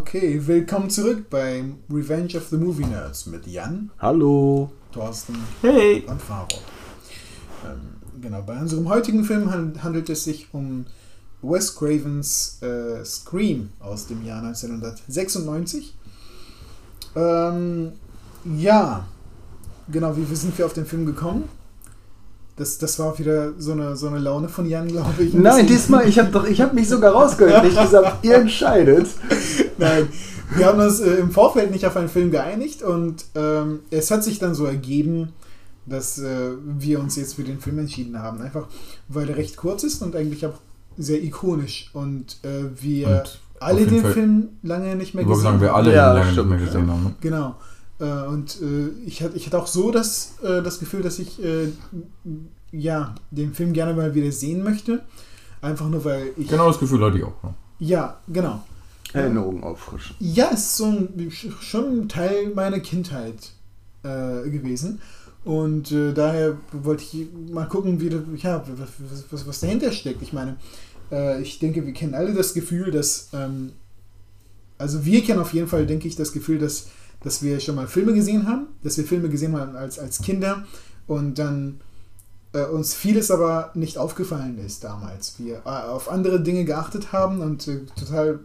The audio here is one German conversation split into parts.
Okay, willkommen zurück bei Revenge of the Movie Nerds mit Jan, Hallo. Thorsten Hey. und Faro. Ähm, genau, bei unserem heutigen Film han- handelt es sich um Wes Cravens äh, Scream aus dem Jahr 1996. Ähm, ja, genau, wie, wie sind wir auf den Film gekommen? Das, das war wieder so eine, so eine Laune von Jan, glaube ich. ein Nein, diesmal, ich habe doch, ich habe mich sogar rausgehört. Nicht gesagt, ihr entscheidet. Nein, wir haben uns äh, im Vorfeld nicht auf einen Film geeinigt und ähm, es hat sich dann so ergeben, dass äh, wir uns jetzt für den Film entschieden haben. Einfach weil er recht kurz ist und eigentlich auch sehr ikonisch und äh, wir Und alle den Fall- Film lange nicht mehr gesehen sagen, wir haben. alle Ja, lange nicht stimmt, mehr ja. gesehen haben. ne? Genau. Äh, und äh, ich, hatte, ich hatte auch so das, äh, das Gefühl, dass ich äh, ja, den Film gerne mal wieder sehen möchte. Einfach nur, weil ich. Genau das Gefühl hatte ich auch. ne? Ja, genau. Erinnerungen auffrischen. Ja, es ist so ein, schon ein Teil meiner Kindheit äh, gewesen. Und äh, daher wollte ich mal gucken, wie, ja, was, was, was dahinter steckt. Ich meine, äh, ich denke, wir kennen alle das Gefühl, dass, ähm, also wir kennen auf jeden Fall, denke ich, das Gefühl, dass, dass wir schon mal Filme gesehen haben, dass wir Filme gesehen haben als, als Kinder und dann äh, uns vieles aber nicht aufgefallen ist damals. Wir äh, auf andere Dinge geachtet haben und äh, total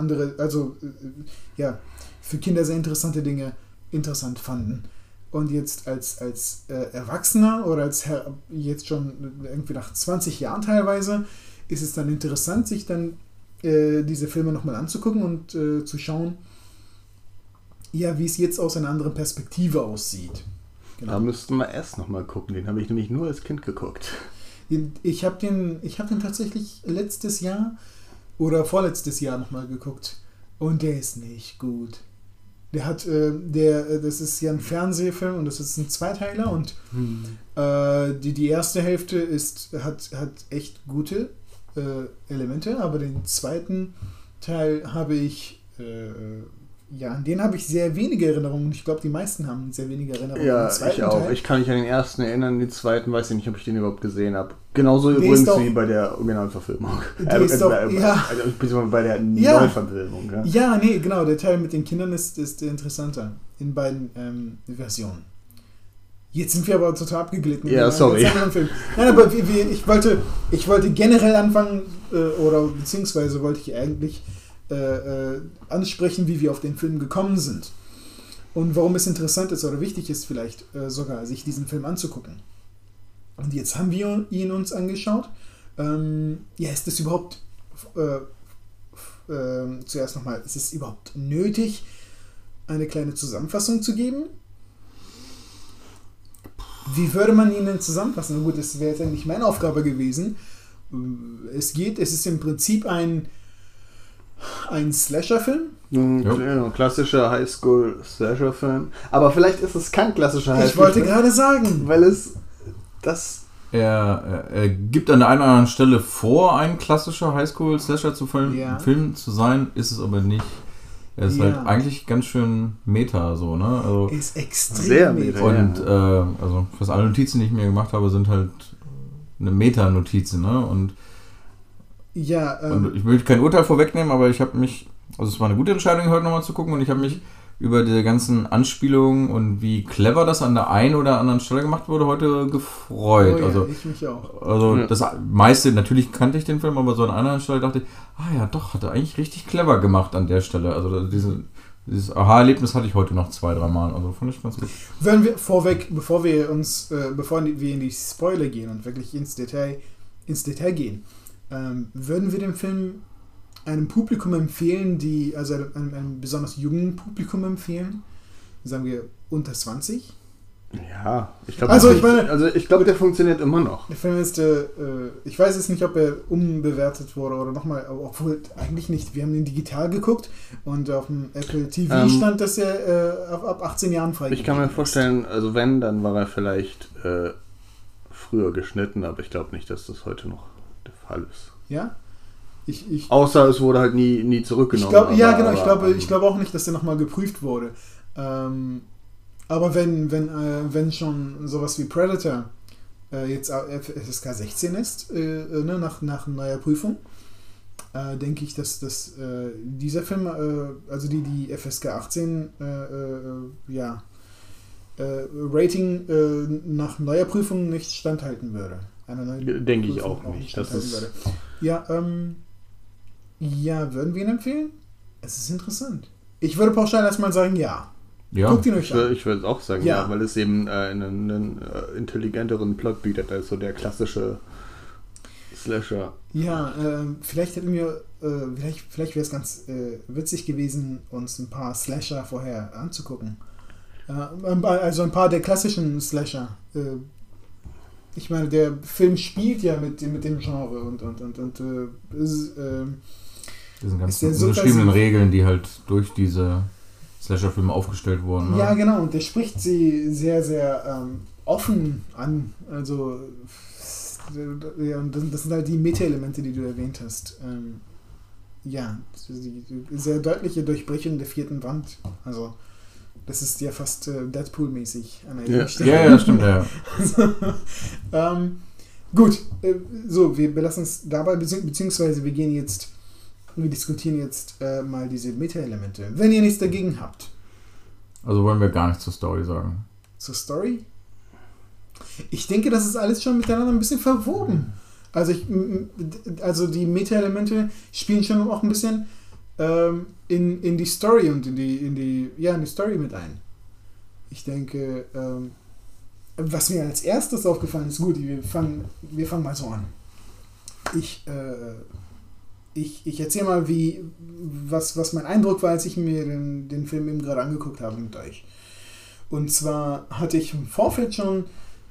andere, also äh, ja, für Kinder sehr interessante Dinge interessant fanden. Und jetzt als, als äh, Erwachsener oder als Herr, jetzt schon irgendwie nach 20 Jahren teilweise, ist es dann interessant, sich dann äh, diese Filme nochmal anzugucken und äh, zu schauen, ja, wie es jetzt aus einer anderen Perspektive aussieht. Da müssten wir erst nochmal gucken. Den habe ich nämlich nur als Kind geguckt. Ich habe den, ich hab den tatsächlich letztes Jahr oder vorletztes Jahr nochmal geguckt. Und der ist nicht gut. Der hat, äh, der, äh, das ist ja ein Fernsehfilm und das ist ein Zweiteiler und äh, die, die erste Hälfte ist, hat, hat echt gute äh, Elemente, aber den zweiten Teil habe ich, äh, ja, an den habe ich sehr wenige Erinnerungen. Ich glaube, die meisten haben sehr wenige Erinnerungen. Ja, ich auch. Teil. Ich kann mich an den ersten erinnern, den zweiten weiß ich nicht, ob ich den überhaupt gesehen habe. Genauso Der übrigens doch- wie bei der Originalverfilmung. Der ist doch- ja. Also, bei der Ja. Neuverfilmung. Ja. Ja, nee, genau, der Teil mit den Kindern ist, ist interessanter in beiden ähm, Versionen. Jetzt sind wir aber total abgeglitten. Ja, einem sorry. Nein, aber wir, wir, ich, wollte, ich wollte generell anfangen, äh, oder beziehungsweise wollte ich eigentlich äh, äh, ansprechen, wie wir auf den Film gekommen sind. Und warum es interessant ist oder wichtig ist, vielleicht äh, sogar, sich diesen Film anzugucken. Und jetzt haben wir ihn uns angeschaut. Ähm, ja, ist das überhaupt äh, ähm, zuerst nochmal, ist es überhaupt nötig, eine kleine Zusammenfassung zu geben? Wie würde man ihn denn zusammenfassen? Gut, das wäre jetzt eigentlich meine Aufgabe gewesen. Äh, Es geht, es ist im Prinzip ein, ein Slasher-Film. Ein Jo. kl- klassischer Highschool-Slasher-Film. Aber vielleicht ist es kein klassischer Ich wollte gerade sagen. weil es das Er, er, gibt an der einen oder anderen Stelle vor, ein klassischer Highschool-Slasher zu Film, Ja. Film zu sein, ist es aber nicht. Er ist Ja. halt eigentlich ganz schön meta, so, ne? Also, Ist extrem Sehr meta. meta. und äh, also fast alle Notizen, die ich mir gemacht habe, sind halt eine Meta-Notizen, ne? Und, Ja, ähm, und ich will kein Urteil vorwegnehmen, aber ich habe mich, also es war eine gute Entscheidung, heute nochmal zu gucken und ich habe mich über diese ganzen Anspielungen und wie clever das an der einen oder anderen Stelle gemacht wurde, heute gefreut. oh ja, also ich mich auch. Also Ja. das meiste, natürlich kannte ich den Film, aber so an einer anderen Stelle dachte ich, ah ja, doch, hat er eigentlich richtig clever gemacht an der Stelle. Also diese, dieses Aha-Erlebnis hatte ich heute noch zwei, drei Mal. Also fand ich ganz gut. Wenn wir vorweg, bevor wir uns, äh, bevor wir in die Spoiler gehen und wirklich ins Detail, ins Detail gehen, ähm, würden wir den Film einem Publikum empfehlen, die, also einem, einem besonders jungen Publikum empfehlen, sagen wir unter 20. Ja, ich glaube, Also, ich meine- also ich glaube, der funktioniert immer noch. Der Film ist, äh, äh, ich weiß jetzt nicht, ob er umbewertet wurde oder nochmal, obwohl eigentlich nicht. Wir haben ihn digital geguckt und auf dem Apple TV Ähm, stand, dass er äh, ab, ab 18 Jahren freigegeben Ich kann mir vorstellen, also wenn, dann war er vielleicht äh, früher geschnitten, aber ich glaube nicht, dass das heute noch ist. Ja? Ich, ich, Außer es wurde halt nie, nie Ich zurückgenommen. glaube, ja, aber- genau. Ich aber, glaube, ich glaube auch nicht, dass der nochmal geprüft wurde. Ähm, aber wenn, wenn, äh, wenn schon sowas wie Predator äh, jetzt FSK 16 ist, äh, äh, ne, nach, nach neuer Prüfung, äh, denke ich, dass, dass äh, dieser Film, also die, die FSK 18, äh, äh, ja, Rating nach neuer Prüfung nicht standhalten würde. Einer neuen Denke ich auch nicht. Das ist, würde. Ja, ähm, ja, würden wir ihn empfehlen? Es ist interessant. Ich würde pauschal erstmal sagen, ja. Ja. Guckt ihn euch ich an. würde ich würd auch sagen, Ja. ja, weil es eben äh, einen, einen äh, intelligenteren Plot bietet als so der klassische Slasher. Ja, ähm, vielleicht hätten wir, äh, vielleicht, vielleicht wäre es ganz äh, witzig gewesen, uns ein paar Slasher vorher anzugucken. Äh, also ein paar der klassischen Slasher. Ich meine, der Film spielt ja mit, dem- mit dem Genre und, und, und, und äh, ist, äh, Diesen ganzen so? Regeln, die halt durch diese Slasher-Filme aufgestellt wurden. Ne? ja genau, und der spricht sie sehr, sehr ähm, offen an. Also, ja, das sind halt die Meta-Elemente, die du erwähnt hast. Ähm, ja, die, die sehr deutliche Durchbrechung der vierten Wand. Also, das ist ja fast äh, Deadpool-mäßig an Ja. der Stelle. ja, ja, das stimmt, ja. ja. ähm, gut, äh, so, wir belassen es dabei, bezieh beziehungsweise wir gehen jetzt, wir diskutieren jetzt äh, mal diese Meta-Elemente. Wenn ihr nichts dagegen habt, Also wollen wir gar nichts zur Story sagen. zur Story? Ich denke, das ist alles schon miteinander ein bisschen verwoben. Also, ich, also die Meta-Elemente spielen schon auch ein bisschen ähm, in, in die Story und in die, in die, ja, in die Story mit ein. Ich denke, ähm, was mir als erstes aufgefallen ist, gut, wir fangen, wir fangen mal so an. Ich, äh, ich, ich erzähle mal, wie, was, was mein Eindruck war, als ich mir den, den Film eben gerade angeguckt habe mit euch. Und zwar hatte ich im Vorfeld schon,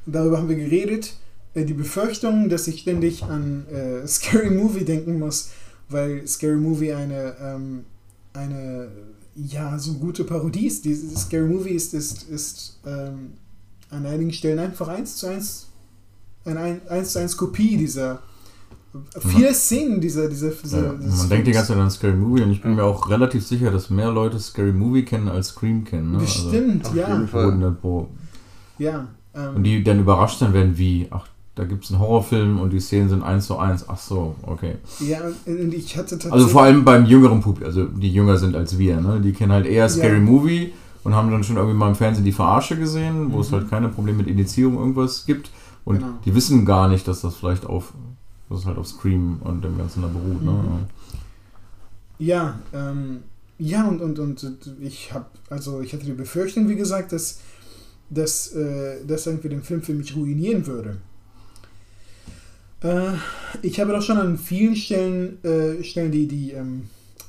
darüber haben wir geredet, äh, die Befürchtung, dass ich ständig an äh, Scary Movie denken muss, weil Scary Movie eine, ähm, eine ja, so gute Parodie ist. Die Scary Movie ist, ist, ist ähm, an einigen Stellen einfach eins zu eins, eine ein, eins zu eins Kopie dieser viele Szenen dieser, dieser, dieser ja. Man denkt die Films. ganze Zeit an Scary Movie und ich bin mir auch relativ sicher, dass mehr Leute Scary Movie kennen als Scream kennen. Ne? Bestimmt, auf ja. jeden Fall. Also, 100 Pro. ja ähm, Und die dann überrascht sein werden, wie, ach, da gibt es einen Horrorfilm und die Szenen sind eins zu eins. Ach so, okay. ja, und ich hatte tatsächlich. Also vor allem beim jüngeren Publikum, also die jünger sind als wir, ne? die kennen halt eher Scary Ja. Movie und haben dann schon irgendwie mal im Fernsehen die Verarsche gesehen, wo es Mhm. halt keine Probleme mit Indizierung irgendwas gibt. Und Genau. die wissen gar nicht, dass das vielleicht auf, dass es halt auf Scream und dem Ganzen da beruht. Ne? Mhm. Ja, ähm, ja und, und, und ich habe, also ich hatte die Befürchtung, wie gesagt, dass, dass äh, das irgendwie den Film für mich ruinieren würde. Äh, ich habe doch schon an vielen Stellen, äh, Stellen die, die ähm,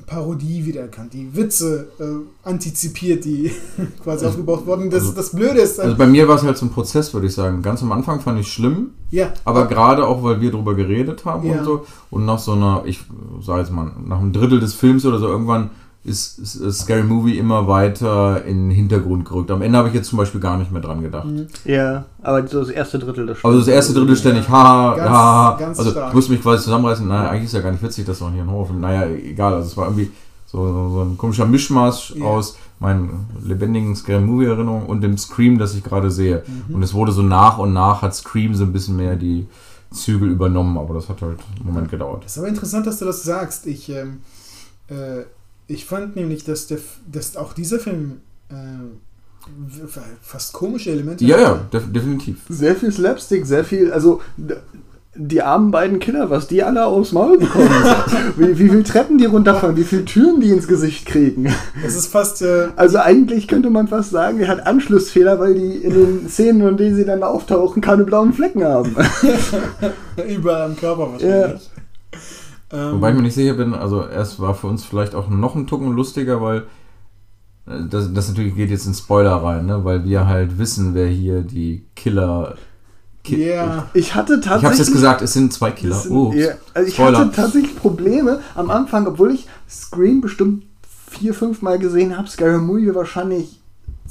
Parodie wiedererkannt, die Witze äh, antizipiert, die quasi Also- aufgebaut wurden. Das, also- das Blöde ist, Also bei mir war es halt so ein Prozess, würde ich sagen. Ganz am Anfang fand ich schlimm, ja, aber gerade auch, weil wir drüber geredet haben Ja. und so. Und nach so einer, ich sage jetzt mal, nach einem Drittel des Films oder so irgendwann ist, ist, ist Scary Movie immer weiter in den Hintergrund gerückt. Am Ende habe ich jetzt zum Beispiel gar nicht mehr dran gedacht. Mhm. Ja, aber so das erste Drittel das Also das erste Drittel ständig, haha, Ganz- haha. ganz also stark. ich musste mich quasi zusammenreißen. Naja, eigentlich ist ja gar nicht witzig, das war hier ein Horrorfilm. Naja, egal. Also es war irgendwie so, so, so ein komischer Mischmasch Ja. aus meinen lebendigen Scary Movie Erinnerungen und dem Scream, das ich gerade sehe. Mhm. Und es wurde so nach und nach hat Scream so ein bisschen mehr die Zügel übernommen, aber das hat halt einen Moment gedauert. Das ist aber interessant, dass du das sagst. Ich, ähm, äh, ich fand nämlich, dass, der, F- dass auch dieser Film äh, fast komische Elemente Ja, ja, hatte. def definitiv. Sehr viel Slapstick, sehr viel, also die armen beiden Kinder, was die alle aufs Maul bekommen. wie, wie viel Treppen die runterfahren, wie viele Türen die ins Gesicht kriegen. Es ist fast äh, Also eigentlich könnte man fast sagen, der hat Anschlussfehler, weil die in den Szenen, in denen sie dann auftauchen, keine blauen Flecken haben. überall am Körper wahrscheinlich. Ähm, Wobei ich mir nicht sicher bin, also es war für uns vielleicht auch noch ein Tucken lustiger, weil äh, das, das natürlich geht jetzt in Spoiler rein, ne? weil wir halt wissen, wer hier die Killer. Ki Ja, Ich hatte Ich hab's tatsächlich. jetzt gesagt, es sind zwei Killer. Sind- Oh, ja, also ich Spoiler. hatte tatsächlich Probleme am Anfang, obwohl ich Scream bestimmt vier, fünf Mal gesehen habe, Scary Movie wahrscheinlich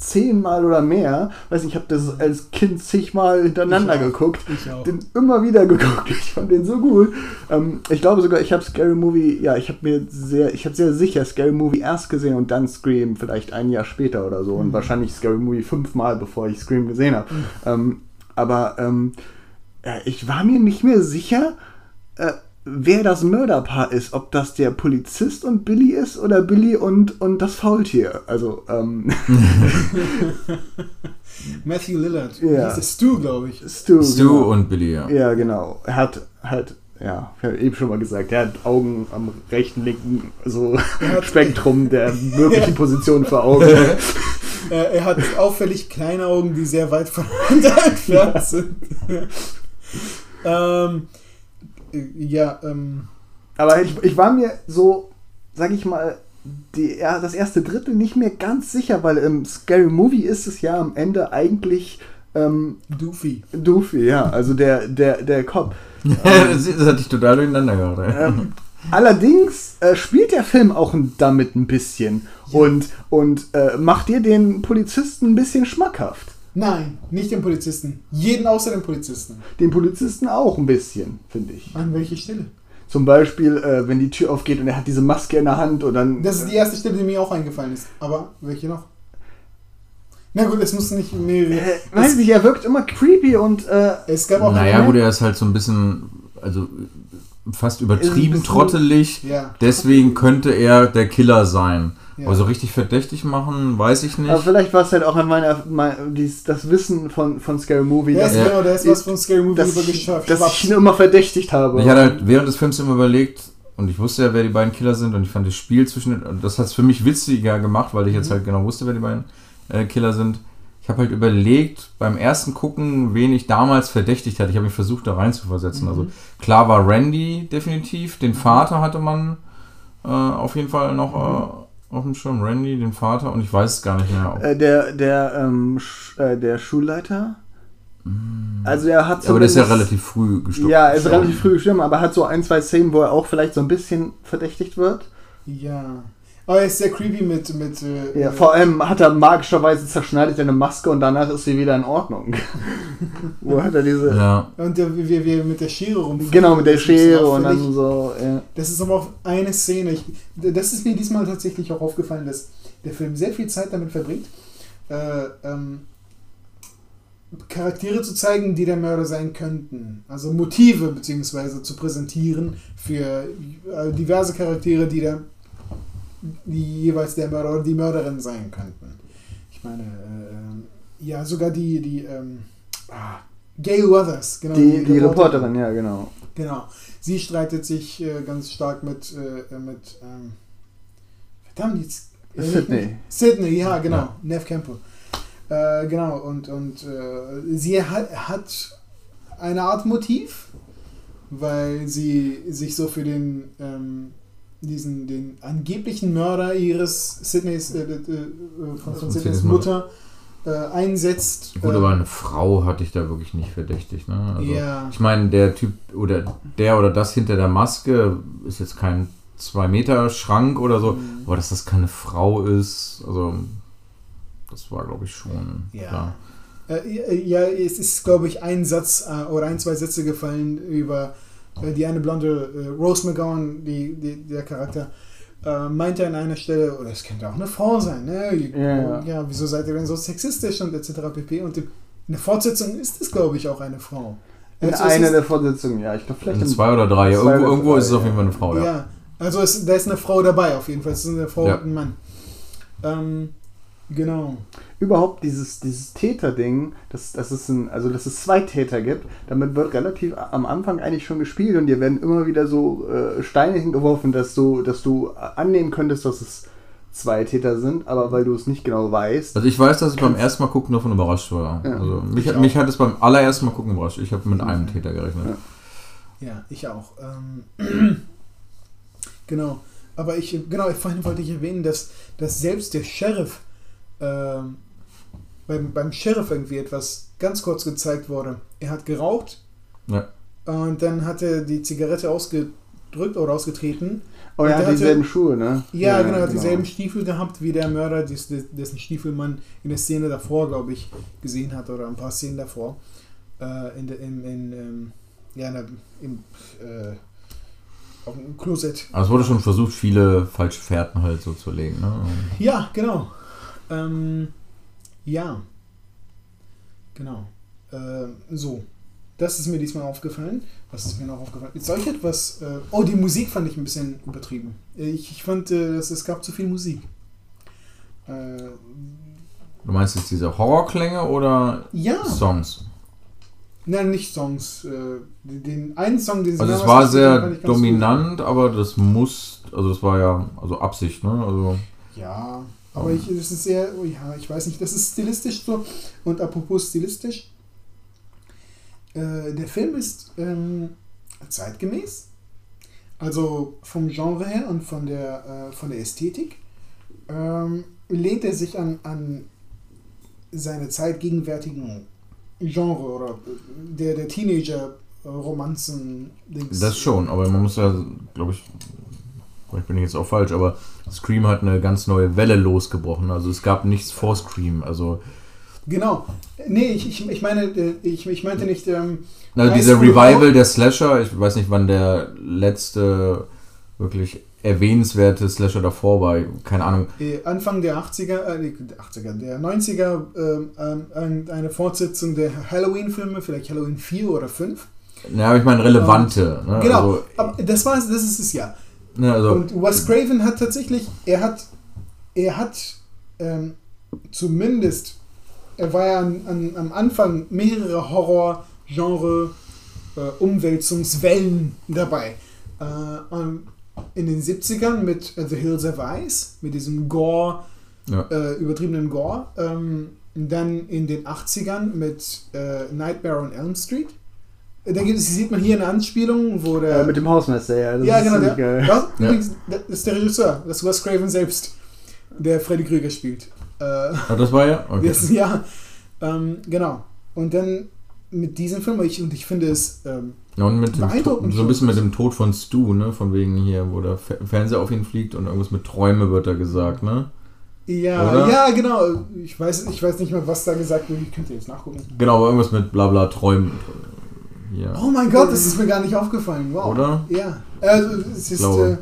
zehnmal oder mehr. Weiß nicht, ich habe das als Kind zigmal hintereinander Ich auch. geguckt. ich auch. Den immer wieder geguckt. Ich fand den so gut. Ähm, ich glaube sogar, ich habe Scary Movie, ja, ich habe mir sehr, ich habe sehr sicher Scary Movie erst gesehen und dann Scream vielleicht ein Jahr später oder so. Und Mhm. wahrscheinlich Scary Movie fünfmal, bevor ich Scream gesehen habe. Ähm, aber ähm, ja, ich war mir nicht mehr sicher, äh, wer das Mörderpaar ist, ob das der Polizist und Billy ist oder Billy und, und das Faultier. Also, ähm, Matthew Lillard. Ja. Das ist Stu, glaube ich. Stu. Stu genau. und Billy, ja. Ja, genau. Er hat halt, ja, ich habe eben schon mal gesagt, er hat Augen am rechten, linken, so Spektrum der möglichen Positionen vor Augen. Er hat auffällig kleine Augen, die sehr weit voneinander entfernt sind. ähm, äh, ja, ähm, Aber ich, ich war mir so, sag ich mal, die, ja, das erste Drittel nicht mehr ganz sicher, weil im Scary Movie ist es ja am Ende eigentlich ähm, Doofy. Doofy, ja, also der, der, der Cop. das, das hatte ich total durcheinander gerade. Ähm, allerdings äh, spielt der Film auch damit ein bisschen und, und äh, macht dir den Polizisten ein bisschen schmackhaft. Nein, nicht den Polizisten. Jeden außer den Polizisten. Den Polizisten auch ein bisschen, finde ich. An welche Stelle? Zum Beispiel, äh, wenn die Tür aufgeht und er hat diese Maske in der Hand und dann. Das ist die erste Stelle, die mir auch eingefallen ist. Aber welche noch? Na gut, es muss nicht mehrere. äh, weiß nicht, er wirkt immer creepy und äh, Es gab auch Naja, gut, er ist halt so ein bisschen, also fast übertrieben bisschen- trottelig. Ja. Deswegen könnte er der Killer sein. Ja. Aber so richtig verdächtig machen, weiß ich nicht. Aber vielleicht war es halt auch an meiner, mein, dies, das Wissen von, von Scary Movie, Da dass, Ja. genau, da ist was von Scary Movie dass, ich, übergeschafft. dass ich ihn immer verdächtigt habe. Ich hatte halt während des Films immer überlegt, und ich wusste ja, wer die beiden Killer sind, und ich fand das Spiel zwischen den, und das hat es für mich witziger gemacht, weil ich jetzt halt genau wusste, wer die beiden äh, Killer sind. Ich habe halt überlegt, beim ersten Gucken, wen ich damals verdächtigt hatte. Ich habe mich versucht, da reinzuversetzen. Also klar war Randy definitiv, den Vater hatte man äh, auf jeden Fall noch äh, auf dem Schirm. Randy, den Vater, und ich weiß es gar nicht mehr. äh, der, der, ähm, Sch, äh, der Schulleiter. Also er hat aber der ist ja relativ früh gestorben. Ja, er ist relativ früh gestorben, aber hat so ein, zwei Szenen, wo er auch vielleicht so ein bisschen verdächtigt wird. Ja. Aber er ist sehr creepy mit. mit äh, Ja, äh, vor allem hat er magischerweise zerschneidet er eine Maske und danach ist sie wieder in Ordnung. wo hat er diese. Ja. Und der, wie er mit der Schere rum. Genau, mit der Schere und dann so. Ja. Das ist aber auch eine Szene. Ich, das ist mir diesmal tatsächlich auch aufgefallen, dass der Film sehr viel Zeit damit verbringt, äh, ähm, Charaktere zu zeigen, die der Mörder sein könnten. Also Motive beziehungsweise zu präsentieren für äh, diverse Charaktere, die, der, die jeweils der Mörder oder die Mörderin sein könnten. Ich meine, äh, ja, sogar die, die ähm, ah, Gail Weathers, genau. Die, die Reporterin, ja, genau. Genau. Sie streitet sich äh, ganz stark mit, äh, mit ähm, verdammt, jetzt. äh, Sydney. Sydney, ja, genau. Ja. Nev Campbell. Äh, genau, und, und äh, sie hat, hat eine Art Motiv, weil sie sich so für den, ähm, diesen, den angeblichen Mörder ihres Sydneys, äh, äh, äh, von, von Sydneys Mutter äh, einsetzt. Gut, aber eine Frau hatte ich da wirklich nicht verdächtigt. Ne? Also, Ja. Ich meine, der Typ oder der oder das hinter der Maske ist jetzt kein 2 Meter Schrank oder so, Mhm. aber dass das keine Frau ist, also das war glaube ich schon Ja. klar. Äh, ja, es ist, glaube ich, ein Satz äh, oder ein, zwei Sätze gefallen über äh, die eine blonde äh, Rose McGowan, die, die, der Charakter, äh, meinte an einer Stelle, oder es könnte auch eine Frau sein, ne? Ja. ja wieso seid ihr denn so sexistisch und etc. pp. Und in der Fortsetzung ist es, glaube ich, auch eine Frau. In Also einer der Vorsitzungen, ja. Ich glaube, vielleicht In zwei oder drei, ja, zwei irgendwo, oder irgendwo drei, ist es auf ja. jeden Fall eine Frau, ja. Ja, also es, da ist eine Frau dabei auf jeden Fall. Es ist eine Frau Ja. und ein Mann. Ähm, genau. überhaupt dieses, dieses Täter-Ding, dass, dass es ein, also dass es zwei Täter gibt, damit wird relativ am Anfang eigentlich schon gespielt und dir werden immer wieder so äh, Steine hingeworfen, dass du, dass du annehmen könntest, dass es zwei Täter sind, aber weil du es nicht genau weißt. Also ich weiß, dass ich beim ersten Mal gucken davon überrascht war. Ja. Also mich, Ich hat- mich hat es beim allerersten Mal gucken überrascht. Ich habe mit einem Täter gerechnet. Ja. Ja, ich auch. Ähm, genau. Aber ich, genau, vorhin wollte ich erwähnen, dass, dass selbst der Sheriff, ähm, beim, beim Sheriff irgendwie etwas ganz kurz gezeigt wurde. Er hat geraucht Ja. und dann hat er die Zigarette ausgedrückt oder ausgetreten. Oh, Und er hat dieselben Schuhe, ne? Ja, genau, er hat dieselben Stiefel gehabt wie der Mörder, des- des- dessen Stiefel man in der Szene davor, glaube ich, gesehen hat oder ein paar Szenen davor. Äh, in, der- in, in, ähm, ja, in der, im, äh, auf dem Klosett. Aber es wurde schon versucht, viele falsche Fährten halt so zu legen. Ne? Ja, genau. Ähm, ja. Genau. Ähm, so. Das ist mir diesmal aufgefallen. Was ist mir noch aufgefallen? Ist euch etwas. Äh, oh, die Musik fand ich ein bisschen übertrieben. Ich, ich fand, äh, dass es gab zu viel Musik. Äh, Du meinst jetzt diese Horrorklänge oder ja, Songs? nein, nicht Songs. Äh, den einen Song, den sie Also es war sehr dominant, aber das muss, also das war ja also Absicht, ne? Also. Ja, aber ich, das ist sehr, oh ja, ich weiß nicht, das ist stilistisch so. Und apropos stilistisch, äh, der Film ist ähm, zeitgemäß. Also vom Genre her und von der, äh, von der Ästhetik ähm, lehnt er sich an, an seine zeitgegenwärtigen Genre oder äh, der, der Teenager-Romanzen. das schon, aber man muss ja, glaube ich, vielleicht bin ich jetzt auch falsch, aber Scream hat eine ganz neue Welle losgebrochen. Also es gab nichts vor Scream. Also Genau. Nee, ich, ich, ich meine, äh, ich, ich meinte nicht. Ähm, also dieser Revival der Slasher, ich weiß nicht, wann der letzte wirklich erwähnenswerte Slasher davor war. Keine Ahnung. äh, Anfang der 80er, äh, die 80er, der 90er, ähm, ähm, ein- eine Fortsetzung der Halloween-Filme, vielleicht Halloween 4 oder 5. Ja, aber ich meine relevante. Ne? Genau, Also, aber das war das ist es ja. Ne, also, Und Wes Craven hat tatsächlich, er hat, er hat ähm, zumindest, er war ja an, an, am Anfang mehrere Horror-Genre äh, Umwälzungswellen dabei. Äh, und in den 70ern mit äh, The Hills of Ice, mit diesem Gore, ja. äh, übertriebenen Gore. Ähm, dann in den 80ern mit äh, Nightmare on Elm Street. Äh, Da gibt es, sieht man hier eine Anspielung, wo der. Äh, mit dem Hausmeister, ja. Das ja, ist genau. Der, geil. das, Ja. übrigens, das ist der Regisseur, das ist Wes Craven selbst, der Freddy Krüger spielt. Äh, Ah, das war ja? Okay. das, ja, ähm, genau. Und dann mit diesem Film, ich, und ich finde es, ähm, Ja, und mit dem, Beeindruckend so ein bisschen mit dem Tod von Stu, ne? Von wegen hier, wo der Fe- Fernseher auf ihn fliegt und irgendwas mit Träume wird da gesagt, ne? ja, Oder? ja, genau. Ich weiß, ich weiß nicht mehr, was da gesagt wurde. Ich könnte jetzt nachgucken. Genau, aber irgendwas mit Blabla Träumen. Ja. Oh mein Gott, das ist mir gar nicht aufgefallen. Wow. Oder? Ja. Also, es ist, äh,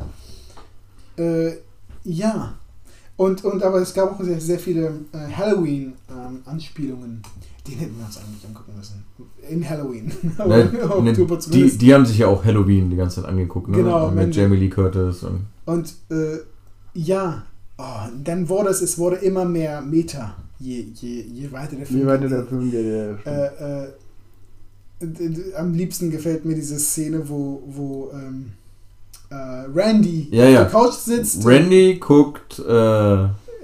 äh, ja. Und, und aber es gab auch sehr, sehr viele äh, Halloween-Anspielungen. Den hätten wir uns eigentlich angucken müssen. In Halloween. Ne, ne, die, die haben sich ja auch Halloween die ganze Zeit angeguckt, ne? Genau, mit. Jamie Lee Curtis und. Und äh, ja, oh, dann wurde es, es wurde immer mehr Meta, je, je, je weiter der Film Wie weiter der Film geht, ja. äh, äh, am liebsten gefällt mir diese Szene, wo, wo ähm, äh, Randy Ja, auf ja. der Couch sitzt. Randy guckt äh,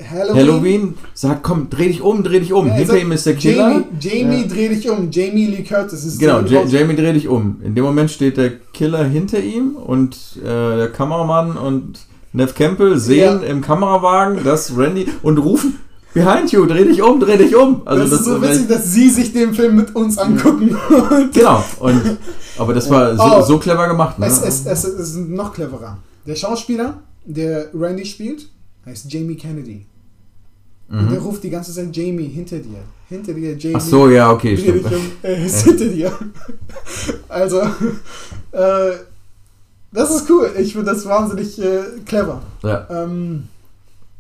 Halloween. Halloween, sagt, komm, dreh dich um, dreh dich um. Ja, er Hinter sagt, ihm ist der Killer. Jamie, Jamie Ja. dreh dich um. Jamie Lee Curtis ist Genau, Ja- Jamie dreh dich um. In dem Moment steht der Killer hinter ihm und äh, der Kameramann und Nev Campbell sehen Ja. im Kamerawagen, dass Randy und rufen Behind you, dreh dich um, dreh dich um. Also das, ist so das- witzig, dass sie sich den Film mit uns angucken. Und Genau. Und, aber das war so, Oh. so clever gemacht, ne? es, es, es, ist noch cleverer. Der Schauspieler, der Randy spielt, heißt Jamie Kennedy. Und der mhm. ruft die ganze Zeit Jamie hinter dir. Hinter dir, Jamie. Ach so, ja, okay, stimmt. um, er ist hinter dir. Also, äh, das ist cool. Ich finde das wahnsinnig äh, clever. Ja, Ähm,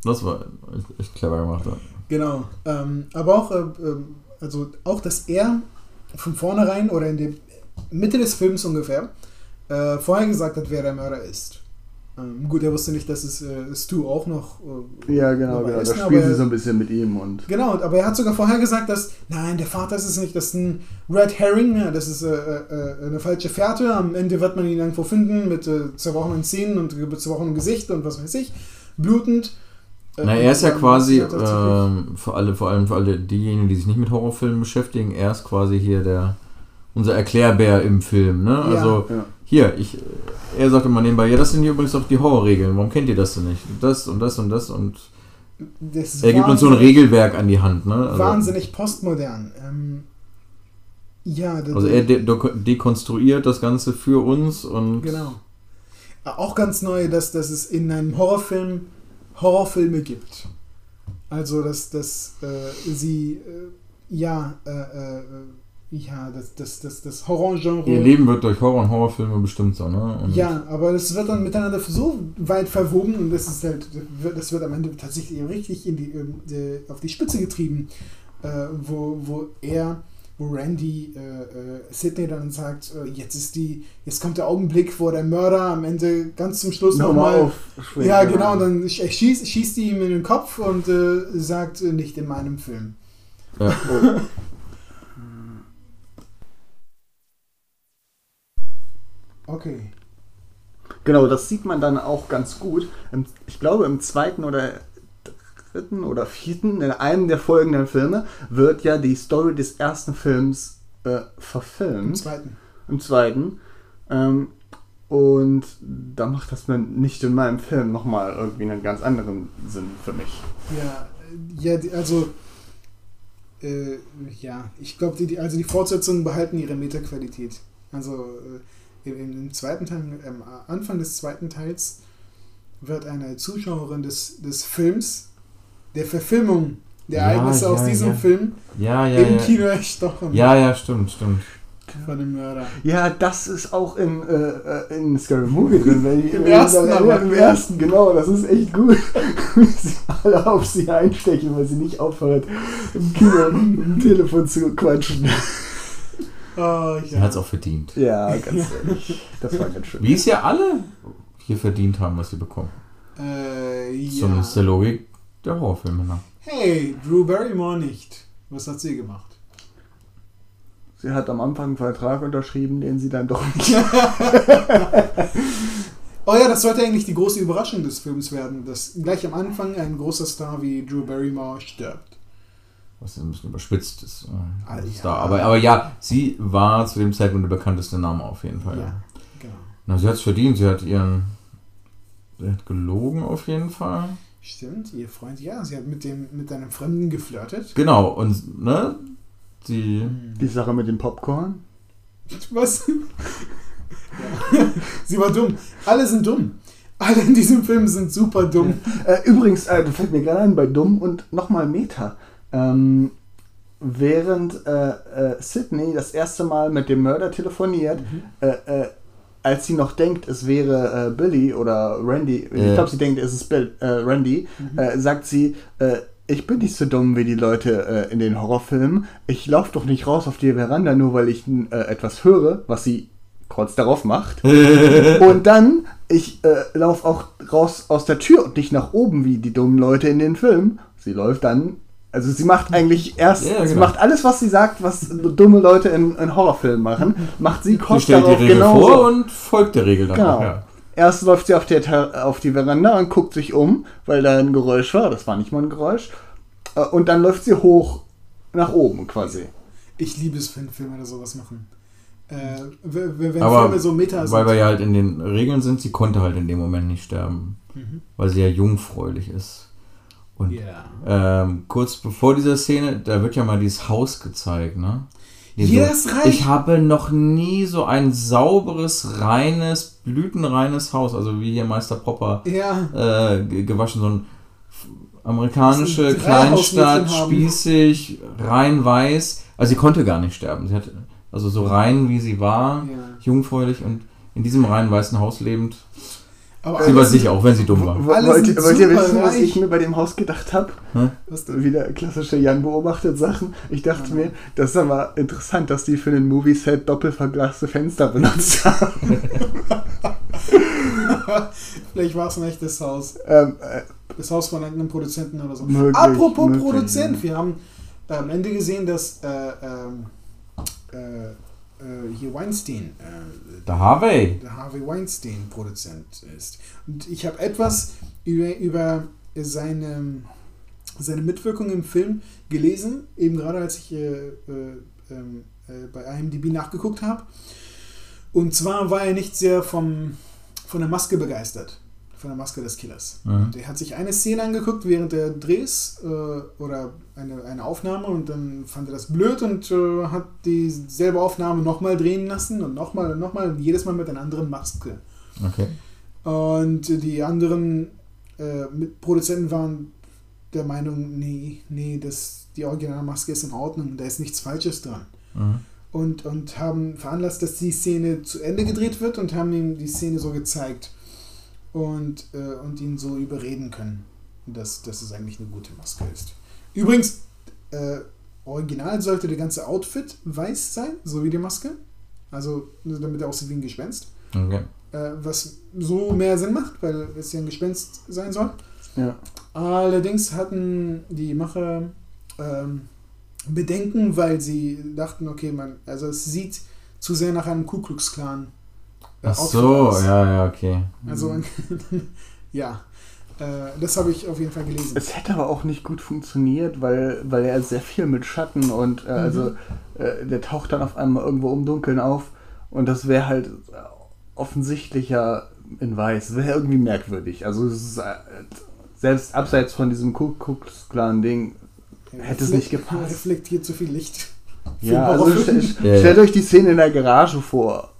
das war echt, echt clever gemacht. Ja. genau. Ähm, aber auch, äh, ähm, also auch, dass er von vornherein oder in der Mitte des Films ungefähr äh, vorher gesagt hat, wer der Mörder ist. Ähm, gut, er wusste nicht, dass es äh, Stu auch noch. Äh, ja, genau, genau. ist, Da aber- spielen sie so ein bisschen mit ihm und. Genau, aber er hat sogar vorher gesagt, dass, nein, der Vater ist es nicht, das ist ein Red Herring, ja, das ist äh, äh, eine falsche Fährte, am Ende wird man ihn irgendwo finden mit äh, zerbrochenen Zähnen und zerbrochenem Gesicht und was weiß ich, blutend. Na, er ist ja quasi, ähm, für alle, vor allem für alle diejenigen, die sich nicht mit Horrorfilmen beschäftigen, er ist quasi hier der, unser Erklärbär im Film, ne? Also, Ja. hier, ich, er sagt immer nebenbei, ja, das sind hier übrigens auch die Horrorregeln, warum kennt ihr das denn nicht? Das und das und das und das er gibt uns so ein Regelwerk an die Hand, ne? Also, Wahnsinnig postmodern. Ähm, ja, das, Also er de dekonstruiert das Ganze für uns und Genau. Auch ganz neu, dass, dass es in einem Horrorfilm Horrorfilme gibt. Also, dass, dass äh, sie, äh, ja, äh, äh, ja, das, das, das, das Horrorgenre. ihr Leben wird durch Horror und Horrorfilme bestimmt so, ne? Und Ja, aber das wird dann miteinander so weit verwoben und das ist halt, das wird am Ende tatsächlich richtig in die, auf die Spitze getrieben, äh, wo, wo er wo Randy äh, äh, Sidney dann sagt, äh, jetzt ist die, jetzt kommt der Augenblick, wo der Mörder am Ende ganz zum Schluss Nochmal aufschwingen. Ja, genau, und dann sch- schießt, schießt die ihm in den Kopf und äh, sagt, äh, nicht in meinem Film. Ja. Oh. Okay. Genau, das sieht man dann auch ganz gut. Ich glaube, im zweiten oder dritten oder vierten, in einem der folgenden Filme, wird ja die Story des ersten Films äh, verfilmt. Im zweiten. Im zweiten. Ähm, und da macht das man nicht in meinem Film nochmal irgendwie einen ganz anderen Sinn für mich. Ja, ja, also äh, ja, ich glaube, die, die, also die Fortsetzungen behalten ihre Metaqualität. Also äh, im, im zweiten Teil, am Anfang des zweiten Teils wird eine Zuschauerin des, des Films, der Verfilmung der Ja, Ereignisse aus ja, diesem ja. Film Ja, ja, im ja. Kino erstochen Ja, ja, stimmt, stimmt. von dem Mörder. Ja, das ist auch in, äh, äh, in Scary Movie drin. Wenn die, Im ersten dann- aber. Im ersten, genau. Das ist echt gut. Wie sie alle auf sie einstechen, weil sie nicht aufhört, im Kino im Telefon zu quatschen. Oh, Sie hat es auch verdient. Ja, ganz ehrlich. Das war ganz schön. Wie es ja alle hier verdient haben, was sie bekommen. Äh, ja. Zumindest der Logik der Horrorfilme nach. Hey, Drew Barrymore nicht. Was hat sie gemacht? Sie hat am Anfang einen Vertrag unterschrieben, den sie dann doch nicht. Oh ja, das sollte eigentlich die große Überraschung des Films werden, dass gleich am Anfang ein großer Star wie Drew Barrymore stirbt. Was ein bisschen überspitzt ist. äh, Ah, ja. da. Aber, aber ja, sie war zu dem Zeitpunkt der bekannteste Name auf jeden Fall. Ja, genau. Na, sie hat es verdient. Sie hat ihren. Sie hat gelogen auf jeden Fall. Stimmt, ihr Freund, ja, sie hat mit dem mit einem Fremden geflirtet. Genau, und ne? Sie. Die Sache mit dem Popcorn. Was? ja. Sie war dumm. Alle sind dumm. Alle in diesem Film sind super dumm. Äh, übrigens, äh, fällt mir gerade ein bei Dumm und nochmal Meta. Ähm, während äh, äh, Sydney das erste Mal mit dem Mörder telefoniert, äh, äh, als sie noch denkt, es wäre äh, Billy oder Randy, ich Ja. glaube, sie denkt, es ist Bill, äh, Randy, äh, sagt sie, äh, ich bin nicht so dumm wie die Leute äh, in den Horrorfilmen. Ich laufe doch nicht raus auf die Veranda, nur weil ich äh, etwas höre, was sie kurz darauf macht. Und dann, ich äh, laufe auch raus aus der Tür und nicht nach oben wie die dummen Leute in den Filmen. Sie läuft dann, also sie macht eigentlich erst, Ja, sie genau. macht alles, was sie sagt, was dumme Leute in, in Horrorfilmen machen, macht sie Sie kurz stellt die darauf Regel genau vor und folgt der Regel dann Genau. auch, ja. Erst läuft sie auf, der, auf die Veranda und guckt sich um, weil da ein Geräusch war. Das war nicht mal ein Geräusch. Äh, Und dann läuft sie hoch nach oben quasi. Ich liebe es, wenn Filme da sowas machen. Äh, wenn Aber Filme so meta sind. Weil wir ja halt in den Regeln sind, sie konnte halt in dem Moment nicht sterben. Mhm. Weil sie ja jungfräulich ist. Und Ja. ähm, kurz bevor dieser Szene, da wird ja mal dieses Haus gezeigt, ne? Die Jeder so, ist reich. Ich habe noch nie so ein sauberes, reines, blütenreines Haus, also wie hier Meister Popper Ja. äh, ge- gewaschen, so ein amerikanische Das drei Kleinstadt, spießig, rein weiß. Also sie konnte gar nicht sterben. Sie hat also so rein wie sie war, Ja. jungfräulich und in diesem rein weißen Haus lebend. Aber Sie war alles- sicher, auch wenn sie dumm war. Wollt, wollt ihr wissen, was ich mir bei dem Haus gedacht habe? Was denn? Wieder klassische Jan beobachtet Sachen. Ich dachte mir, das ist aber interessant, dass die für den Movieset doppelverglaste Fenster benutzt haben. Vielleicht war es ein echtes Haus. ähm, äh, Das Haus von irgendeinem Produzenten oder so. Möglich, Apropos möglich, Produzent, ja. wir haben am Ende gesehen, dass äh, ähm, äh, äh, hier Weinstein, äh, Der Harvey. der Harvey Weinstein Produzent ist. Und ich habe etwas über, über seine, seine Mitwirkung im Film gelesen, eben gerade als ich äh, äh, ähm, äh, bei IMDb nachgeguckt habe. Und zwar war er nicht sehr vom, von der Maske begeistert. Von der Maske des Killers. Mhm. Der hat sich eine Szene angeguckt während der Drehs äh, oder eine, eine Aufnahme und dann fand er das blöd und äh, hat dieselbe Aufnahme nochmal drehen lassen und nochmal und nochmal und jedes Mal mit einer anderen Maske. Okay. Und die anderen äh, Mitproduzenten waren der Meinung, nee, nee, das, die Originalmaske ist in Ordnung, da ist nichts Falsches dran. Mhm. Und, und haben veranlasst, dass die Szene zu Ende gedreht wird und haben ihm die Szene so gezeigt und, äh, und ihn so überreden können, dass, dass es eigentlich eine gute Maske ist. Übrigens, äh, original sollte der ganze Outfit weiß sein, so wie die Maske. Also damit er aussieht wie ein Gespenst. Okay. Äh, was so mehr Sinn macht, weil es ja ein Gespenst sein soll. Ja. Allerdings hatten die Macher ähm, Bedenken, weil sie dachten, okay, man, also es sieht zu sehr nach einem Ku Klux Klan. Äh, Ach Outfit so, aus. ja, ja, okay. Also ein, ja, äh, das habe ich auf jeden Fall gelesen. Es hätte aber auch nicht gut funktioniert, weil, weil er sehr viel mit Schatten und äh, also äh, der taucht dann auf einmal irgendwo im Dunkeln auf und das wäre halt offensichtlicher in Weiß. Wäre irgendwie merkwürdig. Also es ist, äh, selbst abseits von diesem Ku Klux Klan Ding hätte es nicht gepasst. Reflektiert zu viel Licht. Ja, also st stellt euch die Szene in der Garage vor.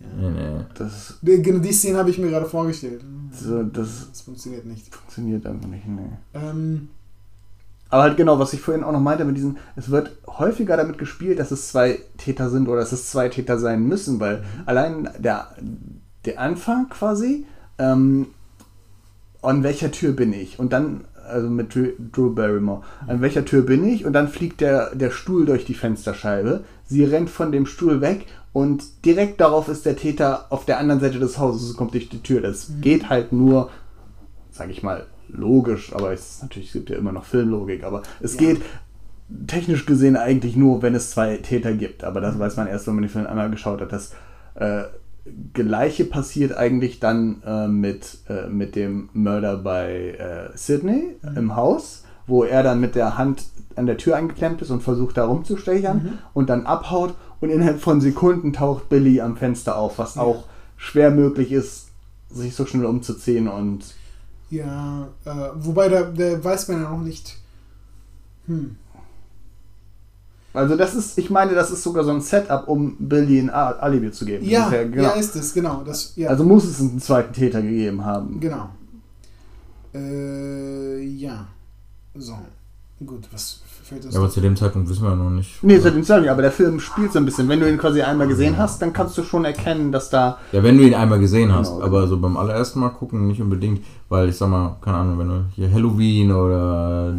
Nee, nee. Das, Genau die Szene habe ich mir gerade vorgestellt. so, das Das funktioniert nicht. funktioniert einfach nicht. Nee. Ähm, Aber halt genau, was ich vorhin auch noch meinte mit diesen, es wird häufiger damit gespielt, dass es zwei Täter sind oder dass es zwei Täter sein müssen, weil allein der, der Anfang quasi, ähm, an welcher Tür bin ich? Und dann, also mit Drew, Drew Barrymore, an welcher Tür bin ich? Und dann fliegt der, der Stuhl durch die Fensterscheibe. Sie rennt von dem Stuhl weg und direkt darauf ist der Täter auf der anderen Seite des Hauses und kommt durch die Tür. Das geht halt nur, sag ich mal, logisch, aber es natürlich, es gibt ja immer noch Filmlogik, aber es Ja. geht technisch gesehen eigentlich nur, wenn es zwei Täter gibt. Aber das weiß man erst, wenn man den Film einmal geschaut hat. Das äh, Gleiche passiert eigentlich dann äh, mit, äh, mit dem Mörder bei äh, Sydney im Haus, wo er dann mit der Hand an der Tür eingeklemmt ist und versucht da rumzustechern und dann abhaut und innerhalb von Sekunden taucht Billy am Fenster auf, was Ja. auch schwer möglich ist, sich so schnell umzuziehen und ja, äh, wobei da, da weiß man ja noch nicht. Hm. Also das ist, ich meine, das ist sogar so ein Setup, um Billy ein Alibi zu geben. Ja, ja, genau. ist es, genau. Das, ja, Also muss es einen zweiten Täter gegeben haben. genau. Äh, ja. So. Gut, was fällt uns Ja, aber zu dem Zeitpunkt wissen wir noch nicht. Nee, zu dem Zeitpunkt, aber der Film spielt so ein bisschen. Wenn du ihn quasi einmal gesehen hast, dann kannst du schon erkennen, dass da. Ja, wenn du ihn einmal gesehen hast, Genau. aber so beim allerersten Mal gucken nicht unbedingt, weil ich sag mal, keine Ahnung, wenn du hier Halloween oder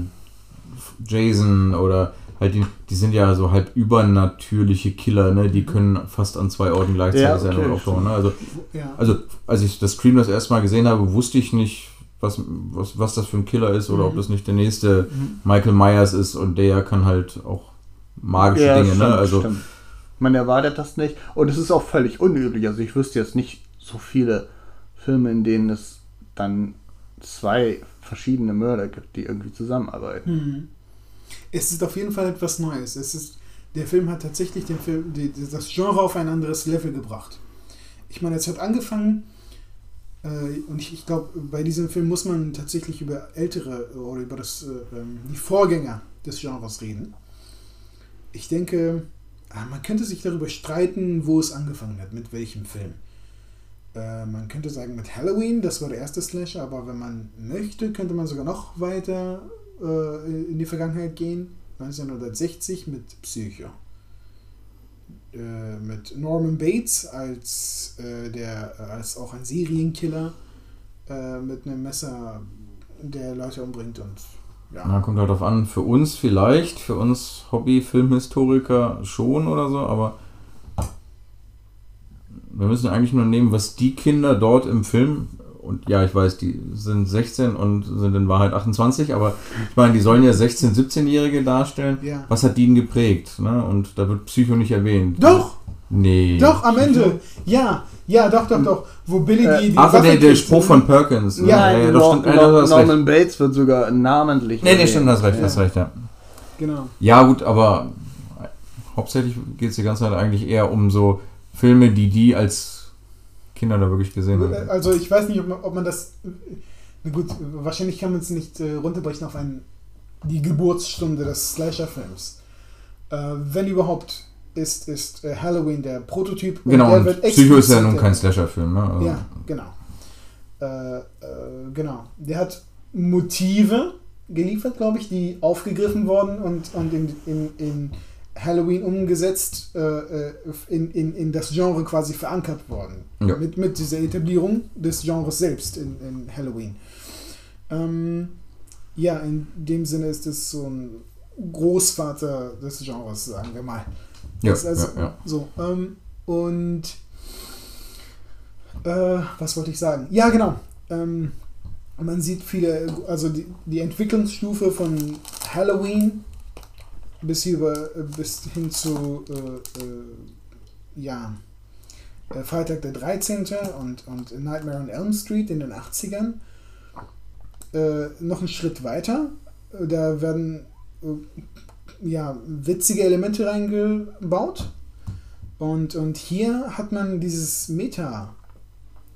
Jason oder halt die, die sind ja so halb übernatürliche Killer, ne? Die können fast an zwei Orten gleichzeitig Ja, sein okay, und auftauchen, ne? Also, Ja. also als ich das Scream das erste Mal gesehen habe, wusste ich nicht, was, was, was das für ein Killer ist oder ob das nicht der nächste Michael Myers ist und der kann halt auch magische Dinge, stimmt, ne? Also stimmt. Man erwartet das nicht. Und es ist auch völlig unüblich. Also ich wüsste jetzt nicht so viele Filme, in denen es dann zwei verschiedene Mörder gibt, die irgendwie zusammenarbeiten. Mhm. Es ist auf jeden Fall etwas Neues. Es ist, der Film hat tatsächlich den Film, die, das Genre auf ein anderes Level gebracht. Ich meine, es hat angefangen, und ich, ich glaube, bei diesem Film muss man tatsächlich über ältere oder über das, äh, ähm, die Vorgänger des Genres reden. Ich denke, ah, man könnte sich darüber streiten, wo es angefangen hat, mit welchem Film. Äh, man könnte sagen mit Halloween, das war der erste Slasher, aber wenn man möchte, könnte man sogar noch weiter äh, in die Vergangenheit gehen. 1960 mit Psycho. Äh, mit Norman Bates als, äh, der, äh, als auch ein Serienkiller mit einem Messer, der Leute umbringt und ja. Na, kommt halt drauf an, für uns vielleicht, für uns Hobby-Filmhistoriker schon oder so, aber wir müssen eigentlich nur nehmen, was die Kinder dort im Film, und ja, ich weiß, die sind 16 und sind in Wahrheit 28, aber ich meine, die sollen ja 16-, 17-Jährige darstellen. Ja. Was hat die denn geprägt? Ne? Und da wird Psycho nicht erwähnt. Doch! Nee. Doch, am Ende! Ja, ja, doch, doch, doch. Wo Billy Äh, die, die Ach, Waffe der, der Spruch von Perkins. ne? Ja, ja, Nor- doch, stimmt, ja, recht. Norman Bates wird sogar namentlich. Nee, nee, stimmt, hast recht, Ja. hast recht, ja. Genau. Ja, gut, aber hauptsächlich geht es die ganze Zeit eigentlich eher um so Filme, die die als Kinder da wirklich gesehen haben. Also ich weiß nicht, ob man, ob man das. Na gut, wahrscheinlich kann man es nicht äh, runterbrechen auf einen, die Geburtsstunde des Slasher-Films. Äh, wenn überhaupt, ist, ist äh, Halloween der Prototyp. und Genau, der und wird Psycho ist ja nun kein Slasher-Film. Ne? Also, Ja, genau. Äh, äh, genau. Der hat Motive geliefert, glaube ich, die aufgegriffen wurden und, und in, in, in Halloween umgesetzt, äh, äh, in, in, in das Genre quasi verankert worden. Ja. Mit, mit dieser Etablierung des Genres selbst in, in Halloween. Ähm, ja, in dem Sinne ist es so ein Großvater des Genres, sagen wir mal. Ja, also, ja, ja. So, ähm, und äh, was wollte ich sagen? Ja, genau. Ähm, man sieht viele, also die, die Entwicklungsstufe von Halloween bis, über, äh, bis hin zu äh, äh, ja, äh, Freitag der 13. und, und Nightmare on Elm Street in den 80ern. Äh, noch einen Schritt weiter. Da werden ja, witzige Elemente reingebaut. Und, und hier hat man dieses Meta,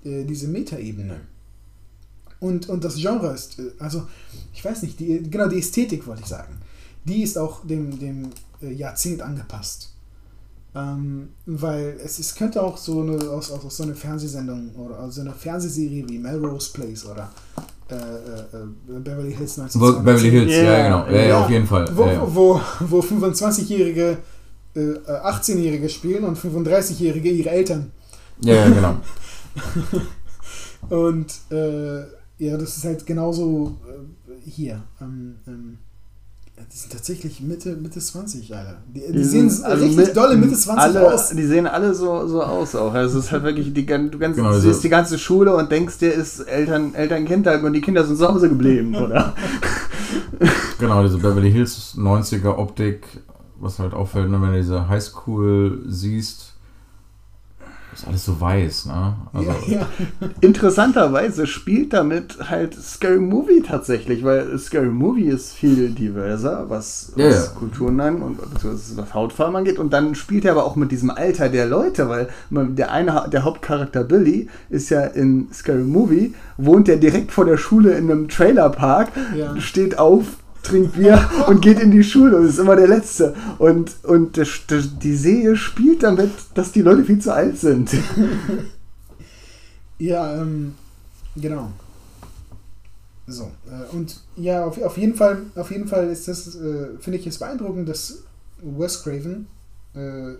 äh, diese Meta-Ebene. Und, und das Genre ist, also, ich weiß nicht, die, genau die Ästhetik wollte ich sagen. Die ist auch dem, dem äh, Jahrzehnt angepasst. Ähm, weil es, es könnte auch so eine, aus, aus, aus so einer Fernsehsendung oder aus so einer Fernsehserie wie Melrose Place oder äh, äh, äh, Beverly Hills Wo, 1992 Beverly Hills, ja, Ja, genau. Ja, ja, auf jeden Fall. wo, ja, wo, wo 25-Jährige, äh, äh, 18-Jährige spielen und 35-Jährige ihre Eltern. ja, ja, genau. Und äh, ja, das ist halt genauso hier. Ähm, ähm, die sind tatsächlich Mitte, Mitte 20, Alter. Die, die, sehen sind- also richtig mit- dolle Mitte 20 alle, aus. Die sehen alle so, so aus auch. Also es ist halt wirklich, die, du, ganz, Genau, du so- siehst die ganze Schule und denkst, der ist Eltern, Eltern-Kind-Tag und die Kinder sind zu Hause geblieben, oder? Genau, diese Beverly Hills 90er Optik, was halt auffällt, ne, wenn du diese Highschool siehst, ist alles so weiß, ne? Also, ja, ja. Interessanterweise spielt damit halt Scary Movie tatsächlich, weil Scary Movie ist viel diverser, was, Ja, was ja. Kulturen an und beziehungsweise was Hautfarben angeht. Und dann spielt er aber auch mit diesem Alter der Leute, weil der eine, der Hauptcharakter Billy ist ja in Scary Movie, wohnt ja direkt vor der Schule in einem Trailerpark, Ja. steht auf, trinkt Bier und geht in die Schule und ist immer der Letzte. Und, und der, der, die Serie spielt damit, dass die Leute viel zu alt sind. Ja, ähm, genau. So, äh, und ja, auf, auf jeden Fall, auf jeden Fall ist das, äh, finde ich es beeindruckend, dass Wes Craven äh,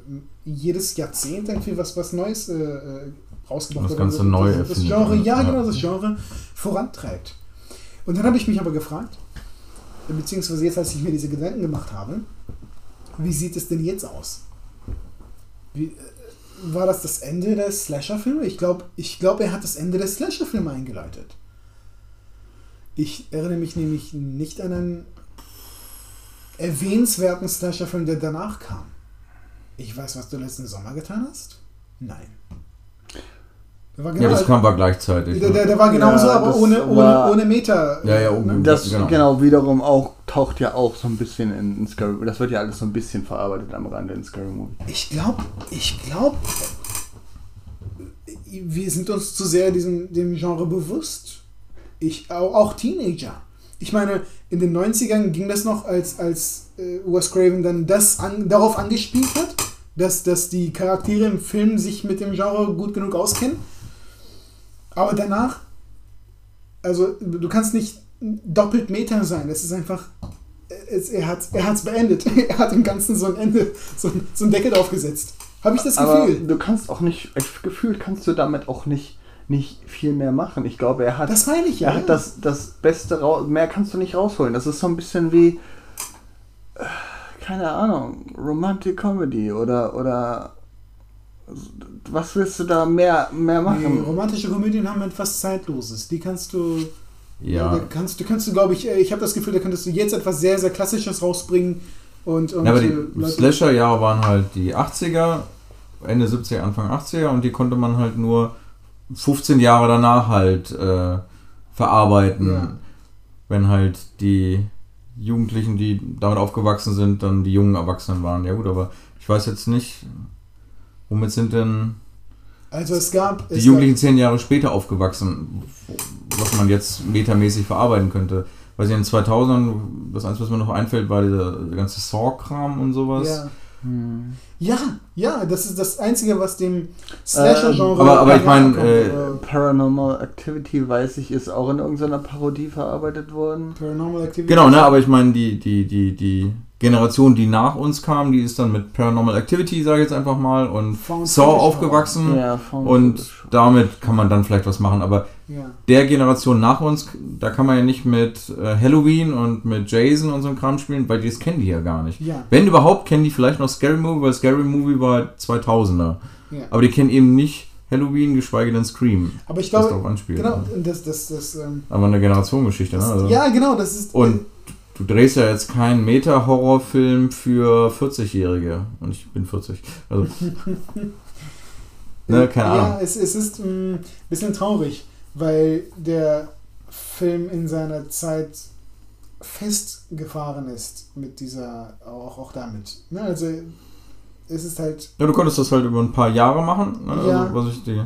jedes Jahrzehnt irgendwie was, was Neues äh, äh, rausgebracht Das hat. Ganze neu das, das erfindet, Genre, ja, ja. genau, das Genre vorantreibt. Und dann habe ich mich aber gefragt, beziehungsweise jetzt, als ich mir diese Gedanken gemacht habe, wie sieht es denn jetzt aus? Wie, äh, war das das Ende der Slasher-Filme? Ich glaube, ich glaub, er hat das Ende der Slasher-Filme eingeleitet. Ich erinnere mich nämlich nicht an einen erwähnenswerten Slasher-Film, der danach kam. Ich weiß, was du letzten Sommer getan hast? Nein. Der war ja, das genau- kam war gleichzeitig. der, der, Ne? der war genauso, Ja, aber ohne, ohne, war- ohne Meter. Ja, ja, um- Das Genau. genau. wiederum auch taucht ja auch so ein bisschen in, in Scary Das wird ja alles so ein bisschen verarbeitet am Rande in Scary Movie. Ich glaube, ich glaube, wir sind uns zu sehr diesem dem Genre bewusst. Ich, auch, auch Teenager. Ich meine, in den 90ern ging das noch, als, als äh, Wes Craven dann das an, darauf angespielt hat, dass, dass die Charaktere im Film sich mit dem Genre gut genug auskennen. Aber danach, also du kannst nicht doppelt Meta sein. Das ist einfach, es, er hat es er hat's beendet. Er hat dem Ganzen so ein Ende, so ein, so ein Deckel draufgesetzt. Habe ich das Aber Gefühl. du kannst auch nicht, ich- gefühlt kannst du damit auch nicht, nicht viel mehr machen. Ich glaube, er hat, Das meine ich ja. er hat das, das Beste raus, mehr kannst du nicht rausholen. Das ist so ein bisschen wie, äh, keine Ahnung, Romantic Comedy oder, oder was willst du da mehr, mehr Nee, machen? romantische Komödien haben etwas Zeitloses. Die kannst du. Ja. Da kannst, du kannst du, glaube ich, äh, ich habe das Gefühl, da könntest du jetzt etwas sehr, sehr Klassisches rausbringen. Und, und Ja, aber äh, die Leute- Slasher-Jahre waren halt die 80er, Ende 70er, Anfang 80er und die konnte man halt nur 15 Jahre danach halt äh, verarbeiten, Ja. wenn halt die Jugendlichen, die damit aufgewachsen sind, dann die jungen Erwachsenen waren. Ja gut, aber ich weiß jetzt nicht, womit sind denn Also es gab. die es Jugendlichen zehn Jahre später aufgewachsen, was man jetzt metamäßig verarbeiten könnte. Weil sie in den 2000ern, das Einzige, was mir noch einfällt, war dieser der ganze Saw-Kram und Gab, sowas. ja. Hm. ja, ja, das ist das Einzige, was dem Slasher-Genre. Ähm, aber- aber ich mein, nachkommt. äh, Paranormal Activity, weiß ich, ist auch in irgendeiner Parodie verarbeitet worden. Paranormal Activity. Genau, ne, aber ich meine, die, die, die, die Generation, die nach uns kam, die ist dann mit Paranormal Activity, sage ich jetzt einfach mal, und Found Saw aufgewachsen. Ja, Und damit kann man dann vielleicht was machen. Aber Ja. der Generation nach uns, da kann man ja nicht mit äh, Halloween und mit Jason und so einem Kram spielen, weil das kennen die ja gar nicht. Ja. Wenn überhaupt, kennen die vielleicht noch Scary Movie, weil Scary Movie war 2000er. Ja. Aber die kennen eben nicht Halloween, geschweige denn Scream. Aber ich glaube, darauf anspielt. genau, ne? das, das, das, ähm, Aber eine Generationengeschichte, ne? das Also, ja, genau, das ist. Und du drehst ja jetzt keinen Meta-Horrorfilm für 40-Jährige. Und ich bin 40. Also, ne, keine ja, Ahnung. es, es ist ein bisschen traurig, weil der Film in seiner Zeit festgefahren ist mit dieser, auch, auch damit. Ne, also es ist halt, Ja, du konntest das halt über ein paar Jahre machen. Ne? Ja. Also, was ich die,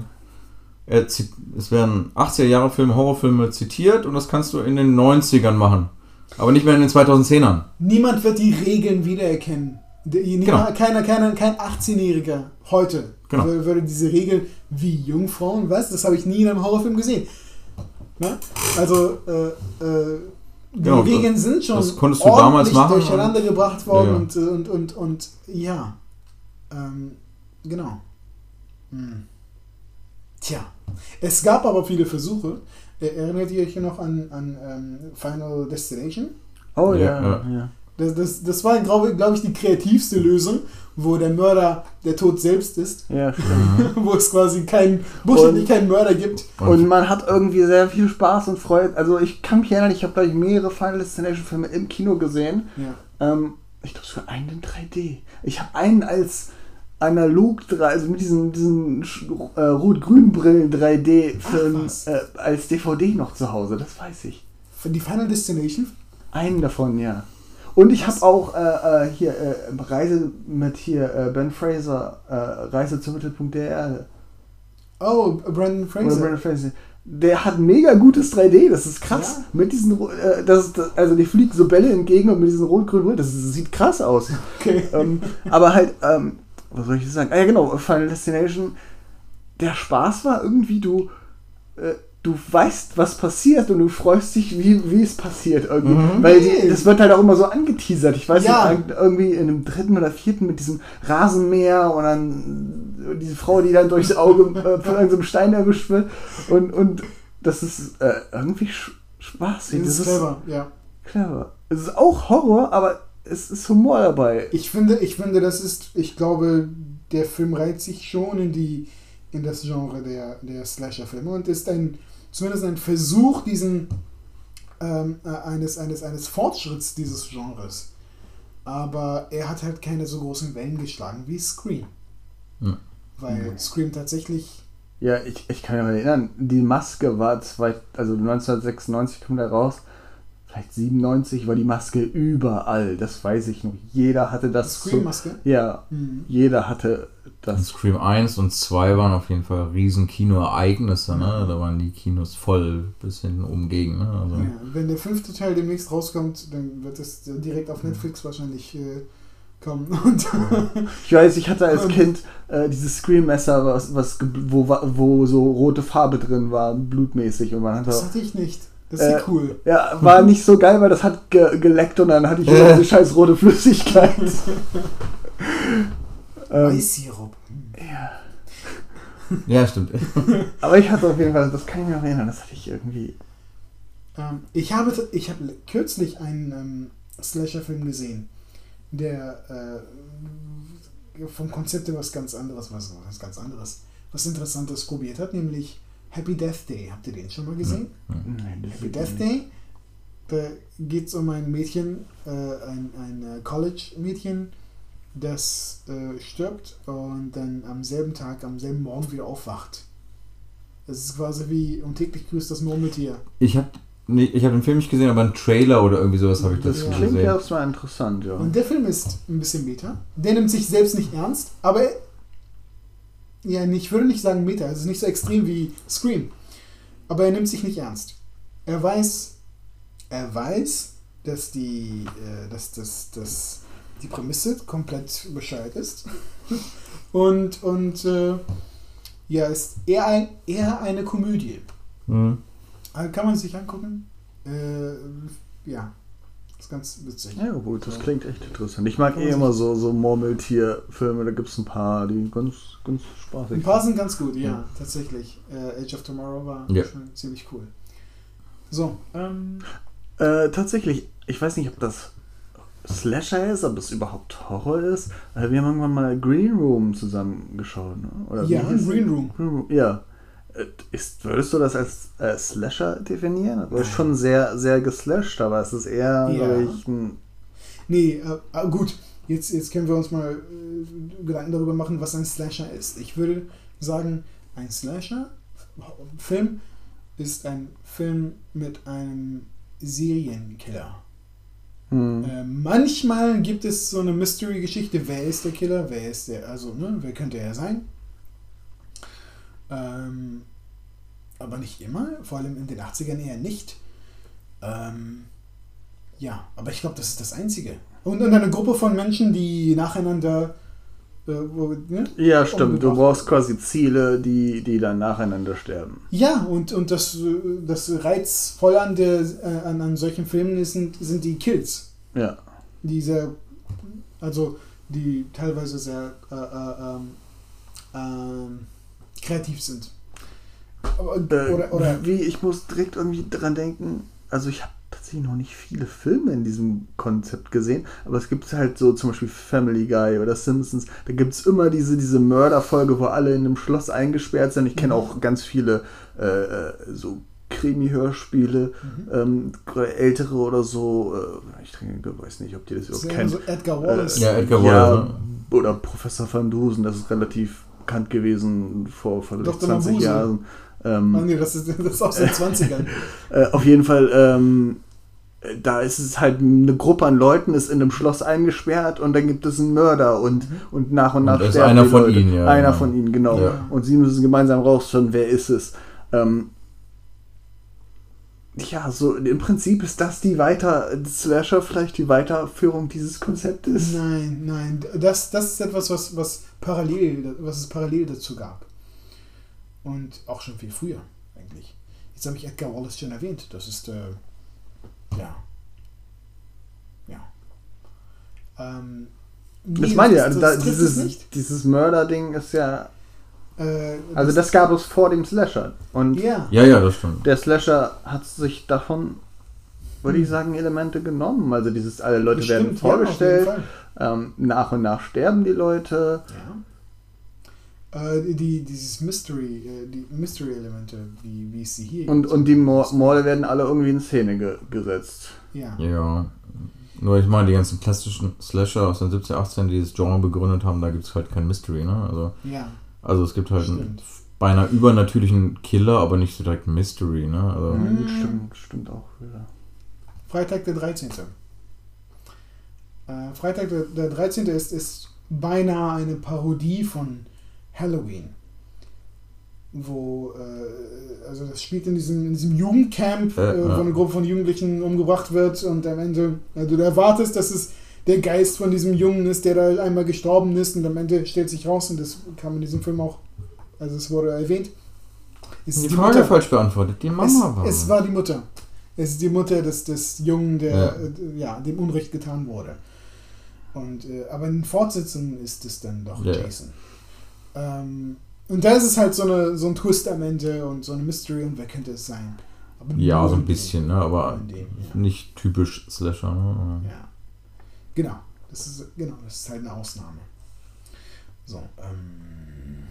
er es werden 80er Jahre Filme, Horrorfilme zitiert und das kannst du in den 90ern machen. Aber nicht mehr in den 2010ern. niemand wird die Regeln wiedererkennen. Niemand- Keiner, keiner, kein 18-Jähriger heute Genau. wür- würde diese Regeln wie Jungfrauen, was? Das habe ich nie in einem Horrorfilm gesehen. Ne? Also, äh, äh, die Genau, Regeln sind schon das konntest du damals machen durcheinander gebracht worden Ja, ja. und, äh, und, und, und ja. Ähm, genau. Hm. Tja. Es gab aber viele Versuche. Äh, Erinnert ihr euch noch an, an ähm, Final Destination? Oh Ja, ja, ja. Das, das, das war, glaube glaub ich, die kreativste Lösung, wo der Mörder der Tod selbst ist, Ja, stimmt. wo es quasi keinen, buchstäblich keinen Mörder gibt. Und man hat irgendwie sehr viel Spaß und Freude. Also ich kann mich erinnern, ich habe glaube ich mehrere Final Destination Filme im Kino gesehen. Ja. Ähm, ich glaube sogar einen in 3D. Ich habe einen als analog, 3, also mit diesen, diesen äh, rot-grün-Brillen 3D-Film Ach, was. äh, als DVD noch zu Hause, das weiß ich. Für die Final Destination? Einen davon, ja. Und ich habe auch äh, äh, hier äh, Reise mit hier äh, Ben Fraser, äh, Reise zum Mittelpunkt der Erde. Oh, Brandon Oder Fraser. Brandon Fraser. Der hat mega gutes 3D, das ist krass. Ja. Mit diesen, das, das, also die fliegen so Bälle entgegen und mit diesen rot-grün, das, das sieht krass aus. Okay. ähm, aber halt, ähm, was soll ich sagen? Ah ja, genau, Final Destination. Der Spaß war irgendwie, du, äh, du weißt, was passiert und du freust dich, wie, wie es passiert irgendwie. Mhm. Weil die, das wird halt auch immer so angeteasert. Ich weiß Ja. nicht, irgendwie in einem dritten oder vierten mit diesem Rasenmäher und dann diese Frau, die dann durchs Auge äh, von irgendeinem Stein erwischt wird. Und, und das ist äh, irgendwie sch spaßig. Das ist clever, ja. clever. Es ist auch Horror, aber es ist Humor dabei. Ich finde, ich finde, das ist, ich glaube, der Film reiht sich schon in die, in das Genre der, der Slasher-Filme und ist ein, zumindest ein Versuch diesen, ähm, äh, eines, eines, eines Fortschritts dieses Genres. Aber er hat halt keine so großen Wellen geschlagen wie Scream. Ja. Weil Scream tatsächlich, Ja, ich, ich kann mich erinnern, die Maske war zwei, also 1996 kommt er raus, vielleicht 97 war die Maske überall, das weiß ich noch. Jeder hatte das. so, Scream-Maske. ja, Mhm. jeder hatte Und das. Scream 1 und 2 waren auf jeden Fall riesen Kinoereignisse, ne? Da waren die Kinos voll bis hinten oben gegen, ne? Also, Ja, wenn der fünfte Teil demnächst rauskommt, dann wird es direkt auf Netflix wahrscheinlich äh, kommen. Und Ich weiß, ich hatte als. Kind äh, dieses Scream-Messer, was, was, wo, wa- wo so rote Farbe drin war, blutmäßig. Und man hatte. das hatte ich nicht. Das ist ja Äh, cool. Ja, war nicht so geil, weil das hat ge geleckt und dann hatte ich immer diese scheiß rote Flüssigkeit. ähm, Weißsirup. ja, stimmt. aber ich hatte auf jeden Fall, das kann ich mir noch erinnern, das hatte ich irgendwie. Ähm, ich habe, ich habe kürzlich einen ähm, Slasher-Film gesehen, der äh, vom Konzept her was ganz anderes, was, was ganz anderes, was Interessantes probiert hat, nämlich Happy Death Day. Habt ihr den schon mal gesehen? Nein, das Happy Death Day. Da geht es um ein Mädchen, äh, ein, ein äh, College-Mädchen, das äh, stirbt und dann am selben Tag, am selben Morgen wieder aufwacht. Es ist quasi wie und täglich grüßt das Murmeltier. Ich habe nee, ich hab den Film nicht gesehen, aber einen Trailer oder irgendwie sowas habe ich Das Ja. klingt gesehen. ja erstmal interessant, ja. Und der Film ist ein bisschen Meta. Der nimmt sich selbst nicht ernst, aber er- ja, ich würde nicht sagen Meta, es ist nicht so extrem wie Scream. Aber er nimmt sich nicht ernst. Er weiß, er weiß, dass die, äh, dass, dass, dass die Prämisse komplett bescheuert ist. und und äh, ja, ist eher, ein, eher eine Komödie. Mhm. Also kann man sich angucken. Äh, ja. Das ist ganz witzig. Ja, gut, das klingt echt interessant. Ich mag eh immer so, so Murmeltier-Filme, da gibt es ein paar, die ganz, ganz spaßig Ein paar sind ganz gut, ja, tatsächlich. Äh, Age of Tomorrow war Ja. schon ziemlich cool. So, ähm, Äh, tatsächlich, ich weiß nicht, ob das Slasher ist, ob es überhaupt Horror ist. Äh, wir haben irgendwann mal Green Room zusammengeschaut, ne? Oder Ja, Green? Room. Green Room. Ja. Äh, Ist, würdest du das als äh, Slasher definieren? Das ist schon sehr, sehr geslasht, aber es ist eher, Ja. ich, ein. nee, äh, äh, gut, jetzt, jetzt können wir uns mal äh, Gedanken darüber machen, was ein Slasher ist. Ich würde sagen, ein Slasher-Film ist ein Film mit einem Serienkiller. Hm. Äh, manchmal gibt es so eine Mystery-Geschichte, wer ist der Killer, wer ist der, also, ne, wer könnte er sein? Ähm, aber nicht immer, vor allem in den 80ern eher nicht. Ähm, ja, aber ich glaube, das ist das Einzige. Und, und eine Gruppe von Menschen, die nacheinander. Äh, wo, ne? Ja, stimmt. Du brauchst quasi Ziele, die, die dann nacheinander sterben. Ja, und, und das, das Reizvolle an, der, äh, an, an solchen Filmen ist, sind, sind die Kills. Ja. die sehr, also die teilweise sehr äh, äh, ähm, ähm, kreativ sind. Aber, Äh, oder, oder Wie, ich muss direkt irgendwie dran denken, also ich habe tatsächlich noch nicht viele Filme in diesem Konzept gesehen, aber es gibt halt so zum Beispiel Family Guy oder Simpsons, da gibt es immer diese, diese Mörderfolge, wo alle in einem Schloss eingesperrt sind. Ich kenne Mhm. auch ganz viele äh, äh, so Krimi-Hörspiele, Mhm. ähm, ältere oder so, äh, ich denke, weiß nicht, ob die das überhaupt ja kennen. so Edgar Wallace. Ja, Edgar Ja, Wallace. ne? oder Professor van Dusen, das ist relativ bekannt gewesen vor Dr. 20 Mabuse. Jahren. Ähm, Ah, nee, das ist, das ist aus den 20ern. Äh, auf jeden Fall, ähm, äh, da ist es halt eine Gruppe an Leuten ist in einem Schloss eingesperrt und dann gibt es einen Mörder und, und nach und Und nach das ist sterben einer die von Leute. ihnen, ja, Einer genau. von ihnen, genau. Ja. Und sie müssen gemeinsam rausfinden, wer ist es. Ähm, ja, so im Prinzip ist das die Weiter, Slasher vielleicht die Weiterführung dieses Konzeptes. Nein, nein, das, das ist etwas, was, was, parallel, was es parallel dazu gab. Und auch schon viel früher, eigentlich. Jetzt habe ich Edgar Wallace schon erwähnt. Das ist, äh, ja. Ja. Ähm, Das nee, meine ich, also da, dieses, dieses Mörder-Ding ist ja. Äh, Also das gab es vor dem Slasher. Und Ja. Ja, ja, das stimmt. der Slasher hat sich davon, würde ich Hm. sagen, Elemente genommen. Also dieses, alle Leute Bestimmt, werden ja, vorgestellt, Fall. ähm, nach und nach sterben die Leute. Ja. Äh, die, dieses Mystery, äh, die Mystery-Elemente, wie, wie es sie hier Und, gibt. und die Mor- Morde werden alle irgendwie in Szene ge gesetzt. Ja. Ja. Nur ich meine, die ganzen klassischen Slasher aus den 70er, 18, die das Genre begründet haben, da gibt es halt kein Mystery, ne? Also, Ja. Also es gibt halt einen Stimmt. beinahe übernatürlichen Killer, aber nicht so direkt Mystery, ne? Also, Ja, Mhm. stimmt, stimmt auch wieder. Freitag der 13. Äh, Freitag der, der 13. Ist, ist beinahe eine Parodie von Halloween. Wo, äh, also das spielt in diesem, in diesem Jugendcamp, Äh, äh, wo eine Gruppe von Jugendlichen umgebracht wird und am Ende, äh, du erwartest, dass es der Geist von diesem Jungen ist, der da einmal gestorben ist und am Ende stellt sich raus, und das kam in diesem Film auch, also es wurde erwähnt, ist die die Frage Mutter. falsch beantwortet. Die Mama Es, war. es war die Mutter. Es ist die Mutter des, des Jungen, der Ja. äh, ja, dem Unrecht getan wurde. Und, äh, aber in Fortsetzungen ist es dann doch Ja. Jason. Ähm, und da ist es halt so, eine, so ein Twist am Ende und so eine Mystery und wer könnte es sein? Aber ja, so ein bisschen, ne? Aber dem, ja. nicht typisch Slasher, ne? Ja. Genau. Das ist, genau, das ist halt eine Ausnahme. So, ähm,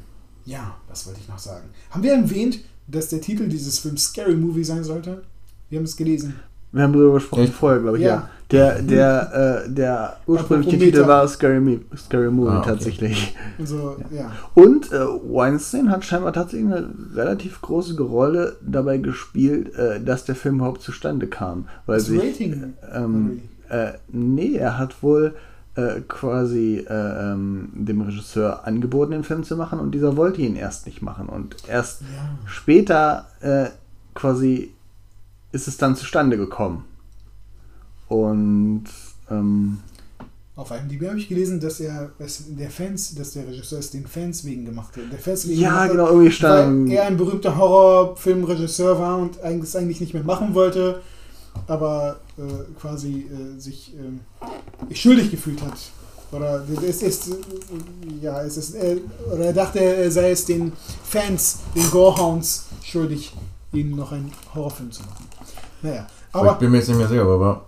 ja, was wollte ich noch sagen? Haben wir erwähnt, dass der Titel dieses Films Scary Movie sein sollte? Wir haben es gelesen. Wir haben darüber gesprochen Echt? vorher, glaube ich, ja. Ja. Der, der, äh, der ursprüngliche Titel war Scary, Me Scary Movie Ah, okay. tatsächlich. Also, ja. Und äh, Weinstein hat scheinbar tatsächlich eine relativ große Rolle dabei gespielt, äh, dass der Film überhaupt zustande kam. Weil Das sich, Rating. ähm, äh, nee, er hat wohl äh, quasi äh, ähm, dem Regisseur angeboten, den Film zu machen und dieser wollte ihn erst nicht machen. Und erst Ja. später äh, quasi ist es dann zustande gekommen. Und ähm, Auf IMDb habe ich gelesen, dass er es der Fans, dass der Regisseur es den Fans wegen gemacht hat. Der Fans wegen ja, genau, irgendwie weil stand. er ein berühmter Horrorfilmregisseur war und es eigentlich nicht mehr machen wollte. Aber äh, quasi äh, sich äh, schuldig gefühlt hat. Oder es ist, ja, es ist, äh, oder er dachte, er sei es den Fans, den Gorehounds schuldig, ihnen noch einen Horrorfilm zu machen. Naja, Aber ich bin mir jetzt nicht mehr sicher, aber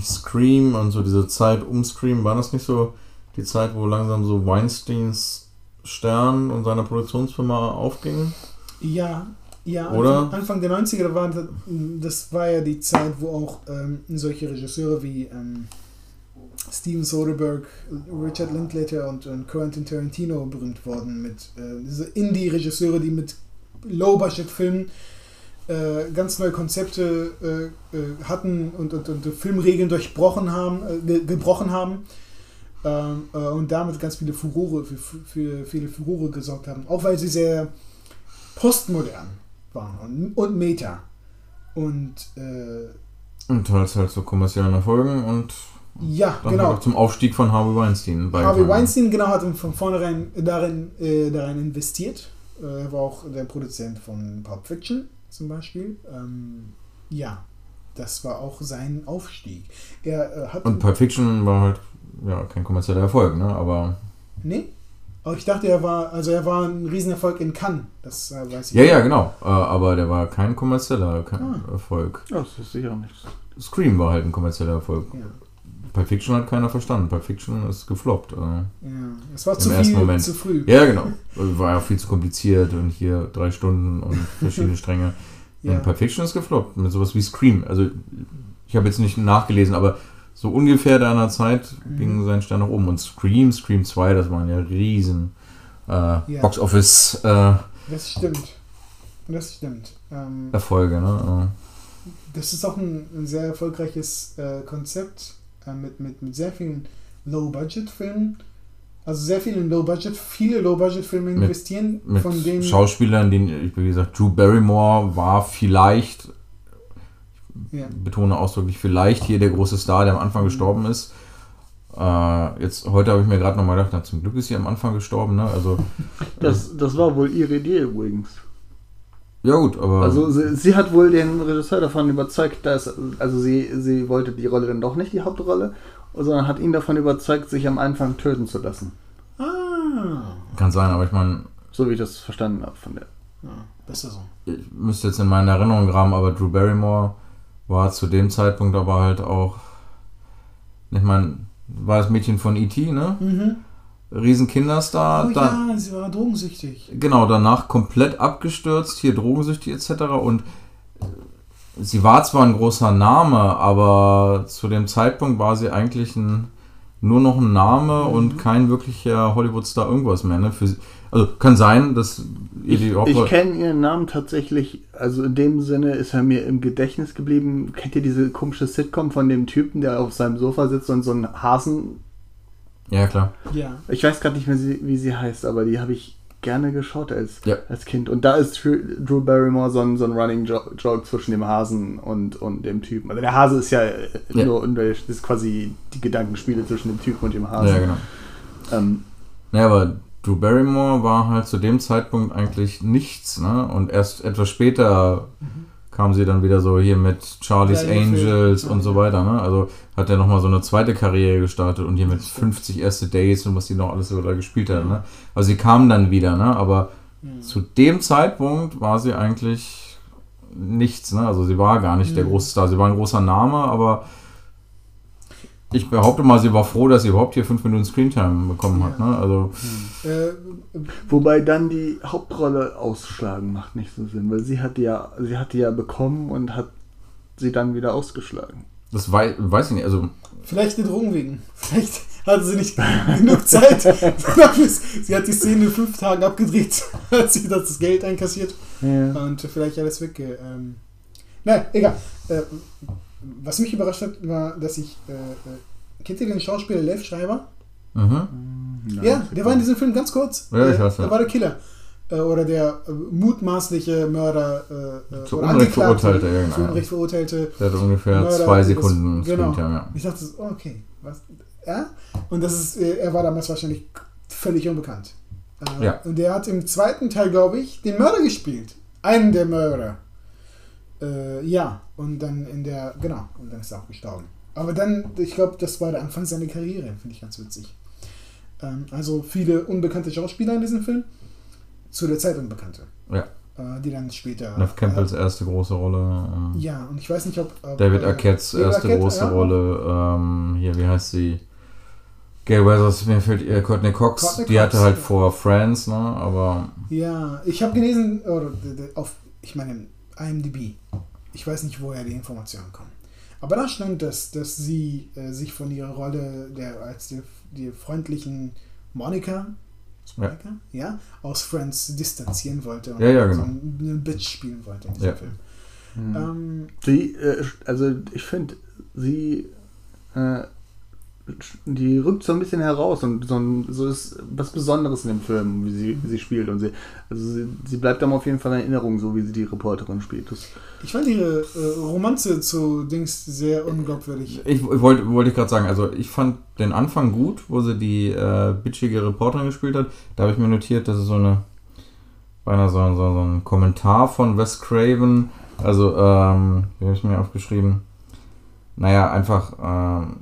Scream und so diese Zeit um Scream, war das nicht so die Zeit, wo langsam so Weinsteins Stern und seine Produktionsfirma aufging? ja, ja, Oder? Anfang, der 90er, da war, das war ja die Zeit, wo auch ähm, solche Regisseure wie ähm, Steven Soderbergh, Richard Linklater und, und Quentin Tarantino berühmt wurden mit äh, diese Indie-Regisseure, die mit Low-Budget-Filmen äh, ganz neue Konzepte äh, äh, hatten und, und, und Filmregeln durchbrochen haben, äh, ge gebrochen haben ähm, äh, und damit ganz viele Furore, für, für viele Furore gesorgt haben. Auch weil sie sehr postmodern waren und, Meta. Und äh, Und teils halt so kommerziellen Erfolgen und ja, dann genau. halt auch zum Aufstieg von Harvey Weinstein Harvey beigetragen. Weinstein genau hat von vornherein darin, äh, darin investiert. Äh, er war auch der Produzent von Pulp Fiction zum Beispiel. Ähm, ja, das war auch sein Aufstieg. Er äh, hat. Und Pulp Fiction war halt ja kein kommerzieller Erfolg, ne? Aber nee? Aber ich dachte, er war, also er war ein Riesenerfolg in Cannes. Das äh, weiß ich. ja, ja, genau. Äh, aber der war kein kommerzieller kein Ah. Erfolg. Ja, das ist sicher nichts. Scream war halt ein kommerzieller Erfolg. Ja, Pulp Fiction hat keiner verstanden. Pulp Fiction ist gefloppt. Äh. ja. Es war Im zu ersten viel, Moment. zu früh. Ja, genau. War ja viel zu kompliziert und hier drei Stunden und verschiedene Stränge. Ja. Und Pulp Fiction ist gefloppt mit sowas wie Scream. Also ich habe jetzt nicht nachgelesen, aber so ungefähr da einer Zeit Mhm. ging sein Stern nach oben. Und Scream, Scream 2, das waren ja riesen äh, Box-Office-Erfolge. Das stimmt. Das stimmt. Ähm, ne? Das ist auch ein, ein sehr erfolgreiches äh, Konzept äh, mit, mit, mit sehr vielen Low-Budget-Filmen. Also sehr viele Low-Budget, viele Low-Budget-Filme investieren, Äh, mit von denen Schauspielern, den, ich wie gesagt, Drew Barrymore war vielleicht, ja, betone ausdrücklich vielleicht hier der große Star, der am Anfang gestorben ist. Äh, jetzt heute habe ich mir gerade nochmal gedacht, na, zum Glück ist sie am Anfang gestorben, ne? Also Das, das war wohl ihre Idee übrigens. ja gut, aber Also sie, sie hat wohl den Regisseur davon überzeugt, dass also sie, sie wollte die Rolle dann doch nicht die Hauptrolle, sondern hat ihn davon überzeugt, sich am Anfang töten zu lassen. ah, kann sein, aber ich meine, So wie ich das verstanden habe von der. ja, besser so. ich müsste jetzt in meinen Erinnerungen graben, aber Drew Barrymore war zu dem Zeitpunkt aber halt auch, ich meine, war das Mädchen von E.T., ne? Mhm. Riesen Kinderstar, Oh dann, ja, sie war drogensüchtig. genau, danach komplett abgestürzt, hier drogensüchtig etc. Und sie war zwar ein großer Name, aber zu dem Zeitpunkt war sie eigentlich ein, nur noch ein Name Mhm. und kein wirklicher Hollywood-Star irgendwas mehr. Ne? Für, also kann sein, dass ihr die Ich, Hauptrolle- ich kenne ihren Namen tatsächlich, also in dem Sinne ist er mir im Gedächtnis geblieben. Kennt ihr diese komische Sitcom von dem Typen, der auf seinem Sofa sitzt und so einen Hasen. Ja, klar. Ja. Ich weiß gerade nicht mehr, wie sie heißt, aber die habe ich gerne geschaut als, Ja. als Kind. Und da ist Drew, Barrymore so ein, so ein Running Jo- Joke zwischen dem Hasen und, und dem Typen. Also der Hase ist ja, äh, Ja. nur, das ist quasi die Gedankenspiele zwischen dem Typen und dem Hasen. Ja, genau. ähm, Ja, aber Drew Barrymore war halt zu dem Zeitpunkt eigentlich nichts, ne? Und erst etwas später kam sie dann wieder so hier mit Charlie's Ja. Angels und so weiter, ne? Also hat er nochmal so eine zweite Karriere gestartet und hier mit 50 erste Dates und was die noch alles so da gespielt hat, ne? Also sie kam dann wieder, ne? Aber Mhm. zu dem Zeitpunkt war sie eigentlich nichts, ne? Also sie war gar nicht der Mhm. große Star. Sie war ein großer Name, aber ich behaupte mal, sie war froh, dass sie überhaupt hier 5 Minuten Screentime bekommen hat, Ja. ne? Also Äh, Wobei dann die Hauptrolle ausschlagen macht nicht so Sinn, weil sie hat die ja, sie hat die ja bekommen und hat sie dann wieder ausgeschlagen. Das wei weiß ich nicht. Also, vielleicht die Drogen wegen. Vielleicht hatte sie nicht genug Zeit. sie hat die Szene in fünf Tagen abgedreht, hat sie das Geld einkassiert Ja. und vielleicht alles weg. Ähm, nein, egal. Äh, was mich überrascht hat, war, dass ich. Äh, äh, kennt ihr den Schauspieler Lev Schreiber? mhm. Ja, der war in diesem Film ganz kurz. Ja, ich weiß, ja. Der war der Killer. Äh, oder der äh, mutmaßliche Mörder. Äh, Zu Unrecht verurteilte, ja, genau, Zu ja. Unrecht verurteilte. der hat ungefähr Mörder, zwei das- Sekunden genau. Screentime, ja. Ich dachte, so, oh, okay, was? Ja? Und das ist, äh, er war damals wahrscheinlich völlig unbekannt. Äh, Ja. Und der hat im zweiten Teil, glaube ich, den Mörder gespielt. Einen der Mörder. Äh, ja, und dann in der, genau, und dann ist er auch gestorben. Aber dann, ich glaube, das war der Anfang seiner Karriere, finde ich ganz witzig. Ähm, also viele unbekannte Schauspieler in diesem Film, zu der Zeit unbekannte. Ja. Äh, die dann später. Neff Campbells erste große Rolle. Äh, äh, ja, und ich weiß nicht, ob. ob David äh, Arquettes erste Arquette, große ja. Rolle. Ähm, hier, wie heißt sie? Gail Weathers, mir fällt äh, Courtney Cox. Courtney die Cox, hatte halt ja. vor Friends, ne? Aber Ja, ich habe gelesen, oder auf, ich meine, IMDb. Ich weiß nicht, woher die Informationen kommen. Aber da stand, dass, dass sie äh, sich von ihrer Rolle der, als die, die freundlichen Monika, ist Ja. Monika? Ja. aus Friends distanzieren wollte und Ja, ja, genau. so eine Bitch spielen wollte in diesem Ja. Film. Mhm. Ähm, Sie, äh, also ich finde, sie, äh, die rückt so ein bisschen heraus und so, ein, so ist was Besonderes in dem Film, wie sie, wie sie spielt. Und sie, also sie, sie bleibt einem auf jeden Fall in Erinnerung, so wie sie die Reporterin spielt. Das, ich fand ihre äh, Romanze zu Dings sehr unglaubwürdig. ich, ich wollte wollte ich gerade sagen, also ich fand den Anfang gut, wo sie die äh, bitchige Reporterin gespielt hat. Da habe ich mir notiert, dass es so eine beinahe so, so, so ein Kommentar von Wes Craven, also ähm, wie habe ich mir aufgeschrieben? Naja, einfach ähm,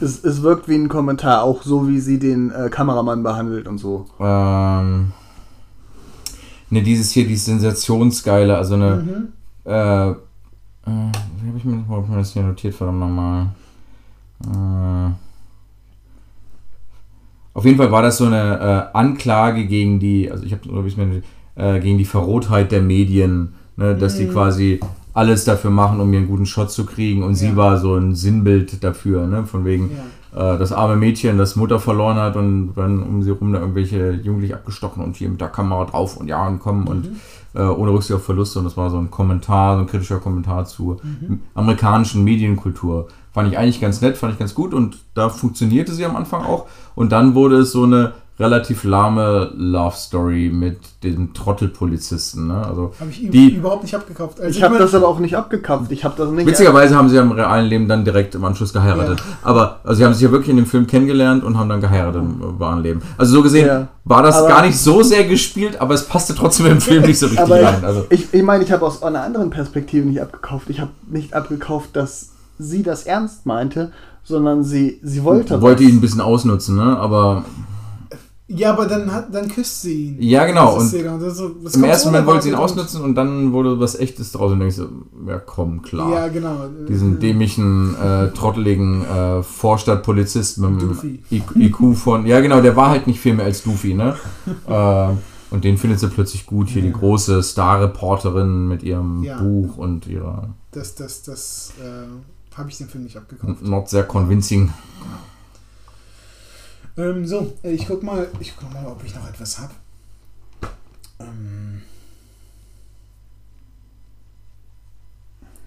es, es wirkt wie ein Kommentar, auch so wie sie den äh, Kameramann behandelt und so. ähm, ne, dieses hier, dieses Sensationsgeile, also eine Mhm. Äh, äh, wie habe ich, mir- hab ich mir das hier notiert, verdammt nochmal? Äh, auf jeden Fall war das so eine äh, Anklage gegen die, also ich habe, glaube ich, mir äh, gegen die Verrohtheit der Medien, ne, dass die Mhm. quasi alles dafür machen, um mir einen guten Shot zu kriegen und sie Ja. war so ein Sinnbild dafür, ne, von wegen, Ja. äh, das arme Mädchen, das Mutter verloren hat und dann um sie rum da irgendwelche Jugendlich abgestochen und hier mit der Kamera drauf und ja und kommen und Mhm. äh, ohne Rücksicht auf Verluste und das war so ein Kommentar, so ein kritischer Kommentar zur Mhm. amerikanischen Medienkultur. Fand ich eigentlich ganz nett, fand ich ganz gut und da funktionierte sie am Anfang auch und dann wurde es so eine relativ lahme Love Story mit den Trottelpolizisten, ne? Also Habe ich Die- überhaupt nicht abgekauft. Also Ich habe mein- das aber auch nicht abgekauft. Ich habe das nicht. Witzigerweise haben sie ja im realen Leben dann direkt im Anschluss geheiratet. Aber also sie haben sich ja wirklich in dem Film kennengelernt und haben dann geheiratet im wahren Leben. Also so gesehen Ja. war das Aber- gar nicht so sehr gespielt, aber es passte trotzdem im Film nicht so richtig Aber rein. Also, ich, ich meine, ich habe aus einer anderen Perspektive nicht abgekauft. Ich habe nicht abgekauft, dass sie das ernst meinte, sondern sie, sie wollte wollte ihn ein bisschen ausnutzen, ne? Aber Ja, aber dann, hat, dann küsst sie ihn. Ja, genau, Das und das so, das im ersten Moment wollte sie ihn ausnutzen und dann wurde was Echtes draus und denkst so, ja komm, klar. Ja, genau. Diesen dämlichen, äh, trotteligen äh, Vorstadtpolizist mit einem Doofy. IQ von. Ja, genau, der war halt nicht viel mehr als Doofy, ne? äh, und den findet sie plötzlich gut. Hier die Ja. große Star-Reporterin mit ihrem Ja. Buch und ihrer Das, das, das äh, habe ich den Film nicht abgekauft. not sehr convincing. Ähm, so, äh, ich guck mal, ich guck mal, ob ich noch etwas habe. Ähm,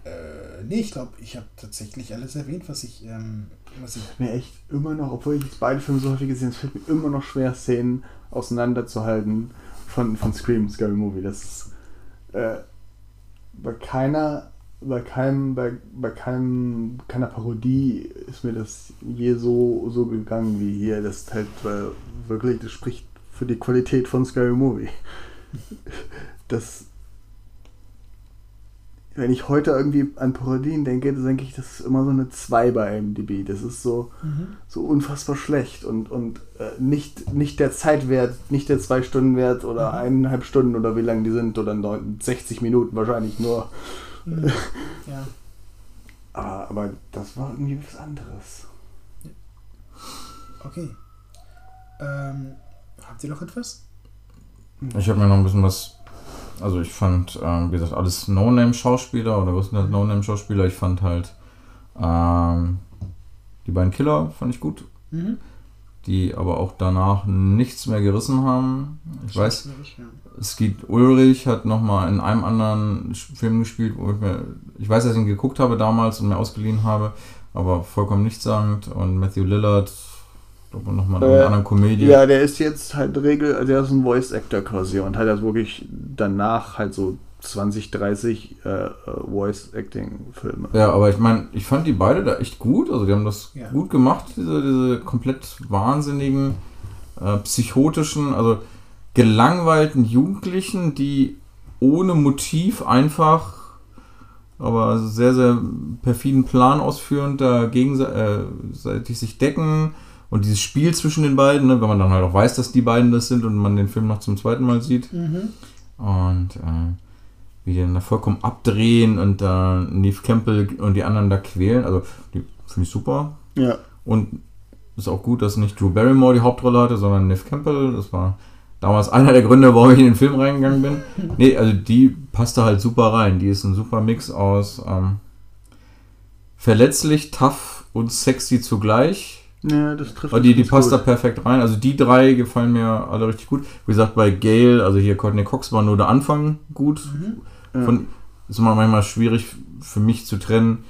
äh, nee, ich glaube, ich habe tatsächlich alles erwähnt, was ich, ähm, was ich. mir echt immer noch, obwohl ich jetzt beide Filme so häufig gesehen habe, es fällt mir immer noch schwer, Szenen auseinanderzuhalten von, von Scream, Scary Movie. Das ist äh, bei keiner, bei keinem, bei, bei keinem, keiner Parodie ist mir das je so, so gegangen wie hier. Das ist halt äh, wirklich, das spricht für die Qualität von Scary Movie. Das wenn ich heute irgendwie an Parodien denke, dann denke ich, das ist immer so eine 2 bei IMDb. Das ist so, so unfassbar schlecht und, und äh, nicht, nicht der Zeit wert, nicht der zwei Stunden wert oder Mhm. eineinhalb Stunden oder wie lang die sind oder neun- 60 Minuten wahrscheinlich nur. Hm, ja. Aber, aber das war irgendwie was anderes. Okay. Ähm, habt ihr noch etwas? Ich habe mir noch ein bisschen was. Also ich fand, ähm, wie gesagt, alles No-Name-Schauspieler oder größtenteils No-Name-Schauspieler. Ich fand halt ähm, die beiden Killer fand ich gut, Mhm. die aber auch danach nichts mehr gerissen haben. Ich weiß, ja. Skeet Ulrich hat nochmal in einem anderen Film gespielt, wo ich mir, ich weiß, dass ich ihn geguckt habe damals und mir ausgeliehen habe, aber vollkommen nichtssagend. Und Matthew Lillard, glaube nochmal in Äh, einer anderen Komödie. Ja, der ist jetzt halt Regel, also der ist ein Voice Actor quasi und hat halt wirklich danach halt so 20, 30 äh, äh, Voice Acting Filme. Ja, aber ich meine, ich fand die beide da echt gut. Also die haben das Ja. gut gemacht, diese, diese komplett wahnsinnigen, äh, psychotischen, also gelangweilten Jugendlichen, die ohne Motiv einfach aber sehr, sehr perfiden Plan ausführend, da gegenseitig sich decken und dieses Spiel zwischen den beiden, ne, wenn man dann halt auch weiß, dass die beiden das sind und man den Film noch zum zweiten Mal sieht. Mhm. Und äh, wie die dann da vollkommen abdrehen und da Neve Campbell und die anderen da quälen. Also, die finde ich super. Ja. Und ist auch gut, dass nicht Drew Barrymore die Hauptrolle hatte, sondern Neve Campbell. Das war damals einer der Gründe, warum ich in den Film reingegangen bin. Nee, also die passte halt super rein. Die ist ein super Mix aus ähm, verletzlich, tough und sexy zugleich. Ja, das trifft Aber die, die passt da gut. perfekt rein. Also die drei gefallen mir alle richtig gut. Wie gesagt, bei Gail, also hier Courtney Cox war nur der Anfang gut. Ja. Von, ist immer manchmal schwierig für mich zu trennen,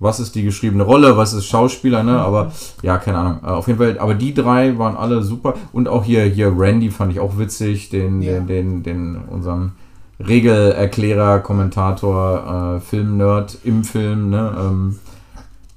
was ist die geschriebene Rolle, was ist Schauspieler, ne? Aber ja, keine Ahnung. Äh, Auf jeden Fall, aber die drei waren alle super. Und auch hier, hier Randy fand ich auch witzig, den, Ja. den, den, den, unseren Regelerklärer, Kommentator, äh, Filmnerd im Film, ne? Ähm,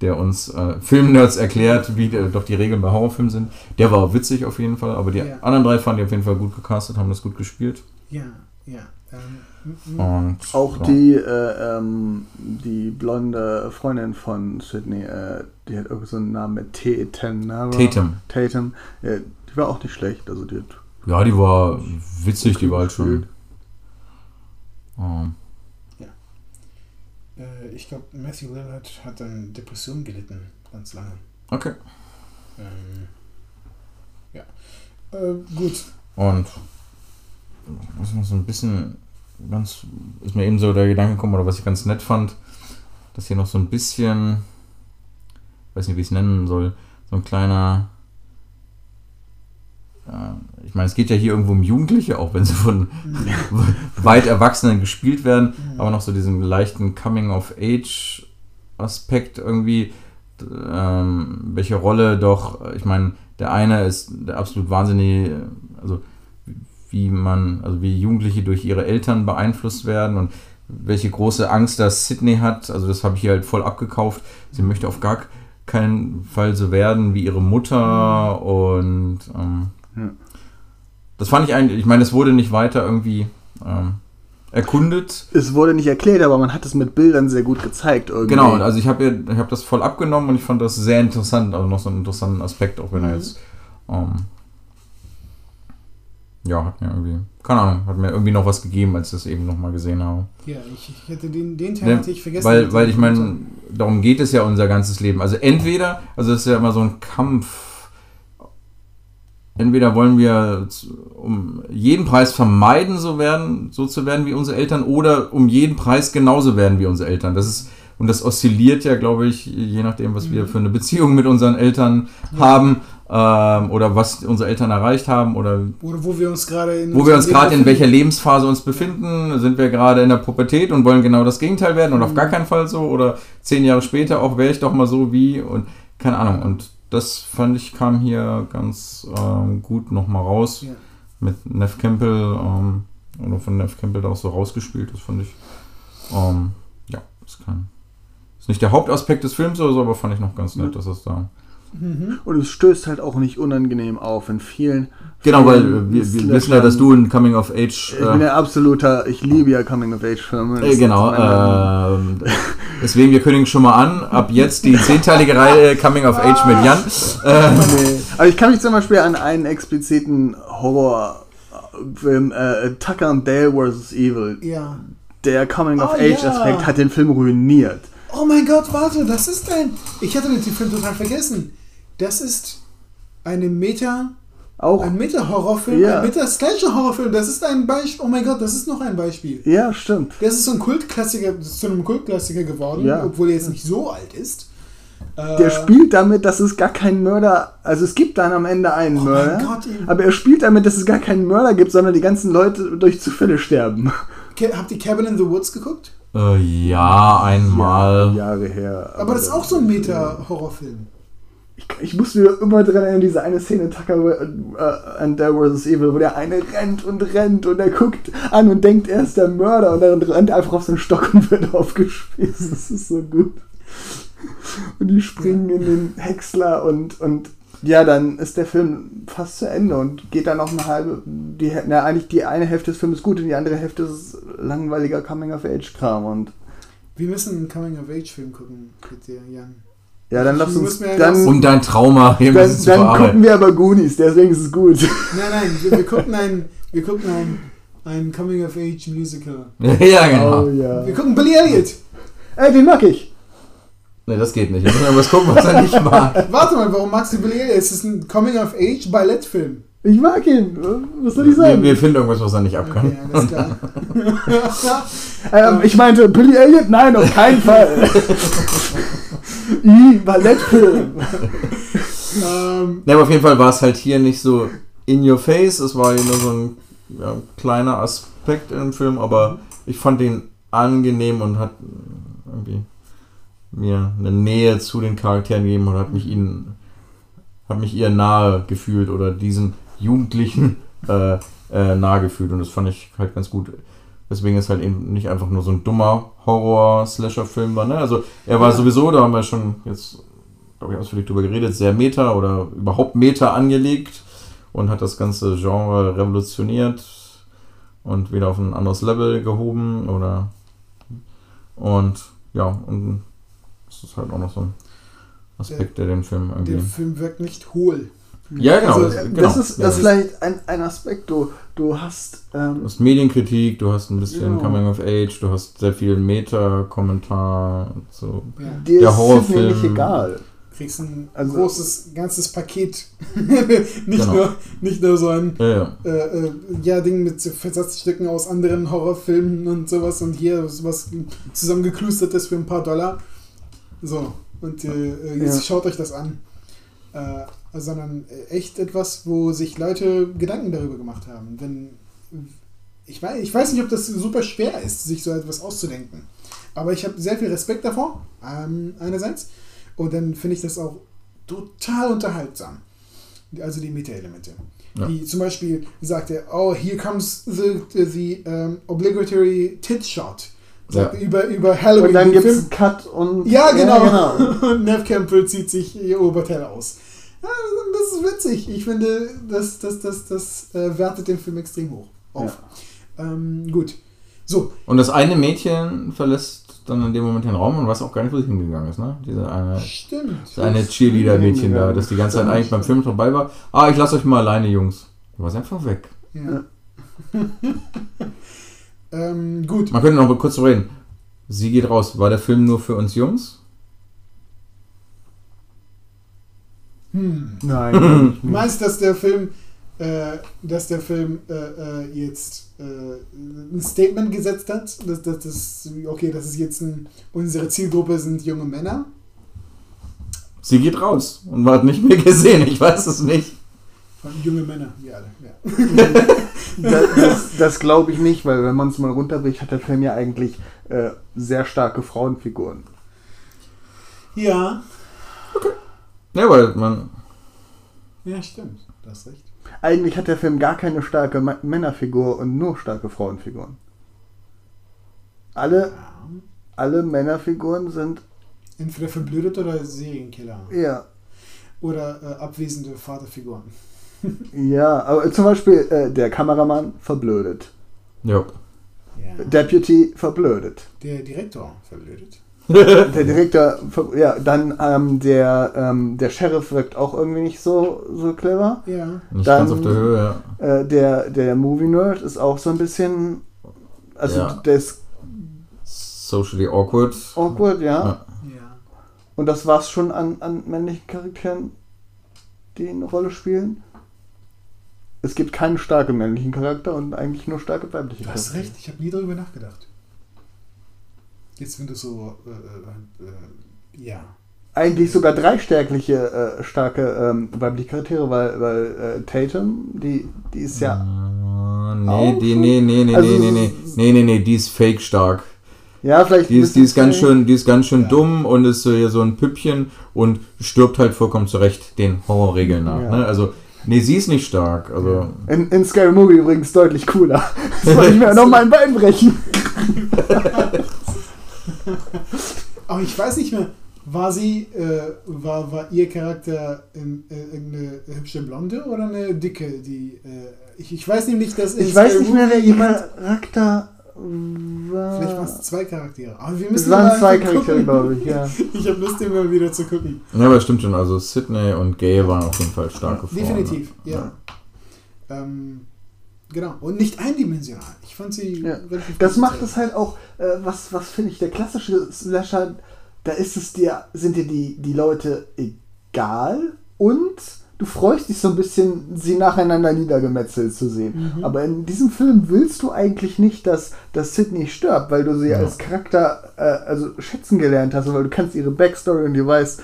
der uns äh, Filmnerds erklärt, wie äh, doch die Regeln bei Horrorfilmen sind. Der war witzig auf jeden Fall, aber die Ja. anderen drei fand ich auf jeden Fall gut gecastet, haben das gut gespielt. Ja, ja. Ähm, Und Auch ja. die, äh, ähm, die blonde Freundin von Sydney, äh, die hat irgendwie so einen Namen mit Tatum. ne? Tatum. Tatum. Ja, die war auch nicht schlecht. Also die hat Ja, die war witzig, die war halt schon. Ähm, äh, ich glaube, Matthew Lillard hat an Depressionen gelitten, ganz lange. okay. Ähm, ja. Äh, gut. Und was noch so ein bisschen ganz ist mir eben so der Gedanke gekommen oder was ich ganz nett fand, dass hier noch so ein bisschen, weiß nicht wie ich es nennen soll, so ein kleiner ja, ich meine, es geht ja hier irgendwo um Jugendliche, auch wenn sie von weit Erwachsenen gespielt werden, aber noch so diesen leichten Coming-of-Age-Aspekt irgendwie, ähm, welche Rolle doch, ich meine, der eine ist der absolut wahnsinnige, also wie man, also wie Jugendliche durch ihre Eltern beeinflusst werden und welche große Angst das Sydney hat, also das habe ich hier halt voll abgekauft. Sie möchte auf gar keinen Fall so werden wie ihre Mutter und ähm, Ja. das fand ich eigentlich, ich meine, es wurde nicht weiter irgendwie ähm, erkundet. Es wurde nicht erklärt, aber man hat es mit Bildern sehr gut gezeigt. Irgendwie. Genau, also ich habe ich hab das voll abgenommen und ich fand das sehr interessant, also noch so einen interessanten Aspekt, auch wenn er Mhm. jetzt ähm, ja, hat mir irgendwie, keine Ahnung, hat mir irgendwie noch was gegeben, als ich das eben nochmal gesehen habe. Ja, ich, ich hätte den, den Teil Ja, hatte ich vergessen. Weil, weil ich meine, darum geht es ja unser ganzes Leben. Also entweder, also es ist ja immer so ein Kampf. Entweder wollen wir um jeden Preis vermeiden, so werden, so zu werden wie unsere Eltern, oder um jeden Preis genauso werden wie unsere Eltern. Das ist, und das oszilliert ja, glaube ich, je nachdem, was wir für eine Beziehung mit unseren Eltern haben, ähm, oder was unsere Eltern erreicht haben, oder Oder wo wir uns gerade in wo wir uns gerade in welcher Lebensphase uns befinden. Sind wir gerade in der Pubertät und wollen genau das Gegenteil werden und auf gar keinen Fall so. Oder zehn Jahre später auch wäre ich doch mal so wie und keine Ahnung. Und das fand ich kam hier ganz ähm, gut nochmal raus Ja. mit Neff Campbell ähm, oder von Neff Campbell da auch so rausgespielt. Das fand ich ähm, ja, das kann ist nicht der Hauptaspekt des Films oder so, aber fand ich noch ganz nett, dass es da Mhm. Und es stößt halt auch nicht unangenehm auf in vielen. genau, weil vielen äh, wir, wir wissen ja, dass du ein Coming of Age Ich bin äh, ja absoluter, ich liebe ja Coming-of-Age-Filme. Das Äh, genau, ist meine- ähm, deswegen, wir kündigen schon mal an, ab jetzt die zehnteilige Reihe Coming of Age mit Jan. Äh, Nee. Aber ich kann mich zum Beispiel an einen expliziten Horrorfilm, äh, Tucker and Dale vs. Evil, Ja. der Coming-of-Age-Aspekt ja. hat den Film ruiniert. Oh mein Gott, warte, das ist ein. Ich hatte den Film total vergessen. Das ist eine Meta. Auch, Ein Meta-Horrorfilm, Ja. ein Meta-Slasher-Horrorfilm. Das ist ein Beispiel. Oh mein Gott, das ist noch ein Beispiel. ja, stimmt. Das ist so ein Kultklassiker, das ist zu einem Kultklassiker geworden, Ja. obwohl er jetzt nicht so alt ist. Äh, Der spielt damit, dass es gar keinen Mörder, also es gibt dann am Ende einen Oh Mörder, mein Gott, aber er spielt damit, dass es gar keinen Mörder gibt, sondern die ganzen Leute durch Zufälle sterben. Habt ihr Cabin in the Woods geguckt? äh, ja, einmal. Jahre her. Aber das ist auch so ein Meta-Horrorfilm. Ich, ich muss mir immer dran erinnern, diese eine Szene Tucker äh, and There vs. Evil, wo der eine rennt und rennt und er guckt an und denkt, er ist der Mörder und dann rennt er einfach auf so einen Stock und wird aufgespießt. Das ist so gut. Und die springen in den Häcksler und, und ja, dann ist der Film fast zu Ende und geht dann noch eine halbe, die, na, eigentlich die eine Hälfte des Films ist gut und die andere Hälfte ist langweiliger Coming-of-Age-Kram und Wir müssen einen Coming-of-Age-Film gucken mit dir, Jan. Ja, dann lass Du uns. Dann, Um dein Trauma hier dann, zu dann gucken wir aber Goonies, deswegen ist es gut. Nein, nein, wir, wir gucken ein, wir gucken ein, ein Coming-of-Age-Musical. ja, genau. Oh ja. Wir gucken Billy Elliot. Ey, den mag ich. Ne, das geht nicht. Wir müssen irgendwas gucken, was er nicht mag. Warte mal, warum magst du Billy Elliot? Es ist ein Coming-of-Age-Ballettfilm. Ich mag ihn. Was soll ich Wir, sagen? wir finden irgendwas, was er nicht ab kann. Okay, alles klar. Ähm, ich meinte, Billy Elliot? Nein, auf keinen Fall. I, Ballettfilm. ähm, Ne, aber auf jeden Fall war es halt hier nicht so in your face. Es war hier nur so ein ja, kleiner Aspekt im Film, aber ich fand ihn angenehm und hat irgendwie mir eine Nähe zu den Charakteren gegeben und hat mich ihnen hat mich ihr nahe gefühlt oder diesen Jugendlichen äh, äh, nahe gefühlt und das fand ich halt ganz gut. Deswegen ist halt eben nicht einfach nur so ein dummer Horror-Slasher-Film war. Ne? Also er war Ja. sowieso, da haben wir schon jetzt, glaube ich, ausführlich drüber geredet, sehr meta oder überhaupt meta angelegt und hat das ganze Genre revolutioniert und wieder auf ein anderes Level gehoben oder und ja, und das ist halt auch noch so ein Aspekt, der den Film irgendwie. der Film wirkt nicht hohl. Ja, genau. Also, das, Das genau. ist, das ist Ja, vielleicht ein, ein Aspekt. Du, du hast. Du Ähm, hast Medienkritik, du hast ein bisschen Ja. Coming of Age, du hast sehr viel Meta-Kommentar. So. Ja. dir Der ist Horrorfilm- nicht egal. Kriegst ein Also- großes, ganzes Paket. nicht, Genau. nur, nicht nur so ein Ja, ja. äh, äh, ja, Ding mit Versatzstücken aus anderen Horrorfilmen und sowas und hier sowas zusammengeklustertes für ein paar Dollar. So, und äh, äh, jetzt Ja. schaut euch das an. Sondern äh, echt etwas, wo sich Leute Gedanken darüber gemacht haben. Denn ich weiß, ich weiß nicht, ob das super schwer ist, sich so etwas auszudenken. Aber ich habe sehr viel Respekt davor, ähm, einerseits. Und dann finde ich das auch total unterhaltsam. Also die Meta-Elemente. Ja. Wie zum Beispiel sagt er, oh, here comes the, the, um, obligatory tit shot. Ja. er über, über Halloween. Und dann gibt es einen Cut und. Ja, genau. genau. Und Nev Campbell zieht sich ihr Oberteil aus. Ja, das ist witzig. Ich finde, das, das, das, das äh, wertet den Film extrem hoch auf. Ähm, gut. So, Und das eine Mädchen verlässt dann in dem Moment den Raum und weiß auch gar nicht, wo sie hingegangen ist. Ne? Diese eine, stimmt. das eine Cheerleader-Mädchen da, das die ganze Zeit eigentlich beim Film dabei war. Ah, ich lasse euch mal alleine, Jungs. Du warst einfach weg. Ja. ähm, gut. Man könnte noch mal kurz reden. Sie geht raus. War der Film nur für uns Jungs? Hm. Nein. Du meinst, dass der Film, äh, dass der Film äh, äh, jetzt äh, ein Statement gesetzt hat, dass, dass, dass okay, das ist jetzt ein, unsere Zielgruppe sind junge Männer? Sie geht raus und war nicht mehr gesehen. Ich weiß es nicht. Junge Männer, alle. Ja. das das, das glaube ich nicht, weil wenn man es mal runterbricht, hat der Film ja eigentlich äh, sehr starke Frauenfiguren. ja, Ja, weil man. ja, stimmt. Du hast recht. Eigentlich hat der Film gar keine starke Männerfigur und nur starke Frauenfiguren. Alle, alle Männerfiguren sind Entweder verblödet oder Serienkiller. ja. Oder äh, abwesende Vaterfiguren. Ja, aber zum Beispiel äh, der Kameramann verblödet. Ja. Ja. Deputy verblödet. Der Direktor verblödet. Der Direktor, ja, dann ähm, der, ähm, der Sheriff wirkt auch irgendwie nicht so, so clever. Ja. Nicht Dann- ganz auf der Höhe, ja. Äh, der, der Movie Nerd ist auch so ein bisschen, also Ja. der ist Socially awkward. awkward, ja. Ja. Und das war's schon an, an männlichen Charakteren, die eine Rolle spielen. Es gibt keinen starken männlichen Charakter und eigentlich nur starke weibliche Du hast Charaktere. recht, ich habe nie darüber nachgedacht. Jetzt, wenn du so. Äh, äh, äh, ja. Eigentlich sogar drei stärkliche, äh, starke ähm, weibliche Charaktere, weil, weil äh, Tatum, die, die ist ja. Ah, nee, Auch die, nee, nee, nee, Also nee, nee, nee, nee, nee, nee, die ist fake stark. Ja, vielleicht. Die ist, die ist ganz schön, die ist ganz schön Ja. dumm und ist so, so ein Püppchen und stirbt halt vollkommen zurecht den Horrorregeln nach. Ja. Ne? Also, nee, sie ist nicht stark. Also, In, in Scary Movie übrigens deutlich cooler. Das wollte ich mir noch mal ein Bein brechen. Aber ich weiß nicht mehr, war sie, äh, war, war ihr Charakter in, äh, eine hübsche Blonde oder eine dicke? Die, äh, ich, ich weiß nämlich, dass Ich weiß nicht mehr, wer ihr jemand. Charakter Vielleicht waren es zwei Charaktere. Aber wir Es müssen waren mal zwei Charaktere, gucken. glaube ich, ja. Ich habe Lust, den mal wieder zu gucken. Ja, aber stimmt schon. Also Sydney und Gay waren auf jeden Fall starke Frauen. Definitiv, ne? ja. Ähm, genau. Und nicht eindimensional. Ich fand sie Ja. relativ Das macht es halt auch, äh, was, was finde ich, der klassische Slasher, da ist es dir, sind dir die, die Leute egal und du freust dich so ein bisschen, sie nacheinander niedergemetzelt zu sehen. Mhm. Aber in diesem Film willst du eigentlich nicht, dass, dass Sydney stirbt, weil du sie Ja. als Charakter äh, also schätzen gelernt hast, und weil du kannst ihre Backstory und du weißt,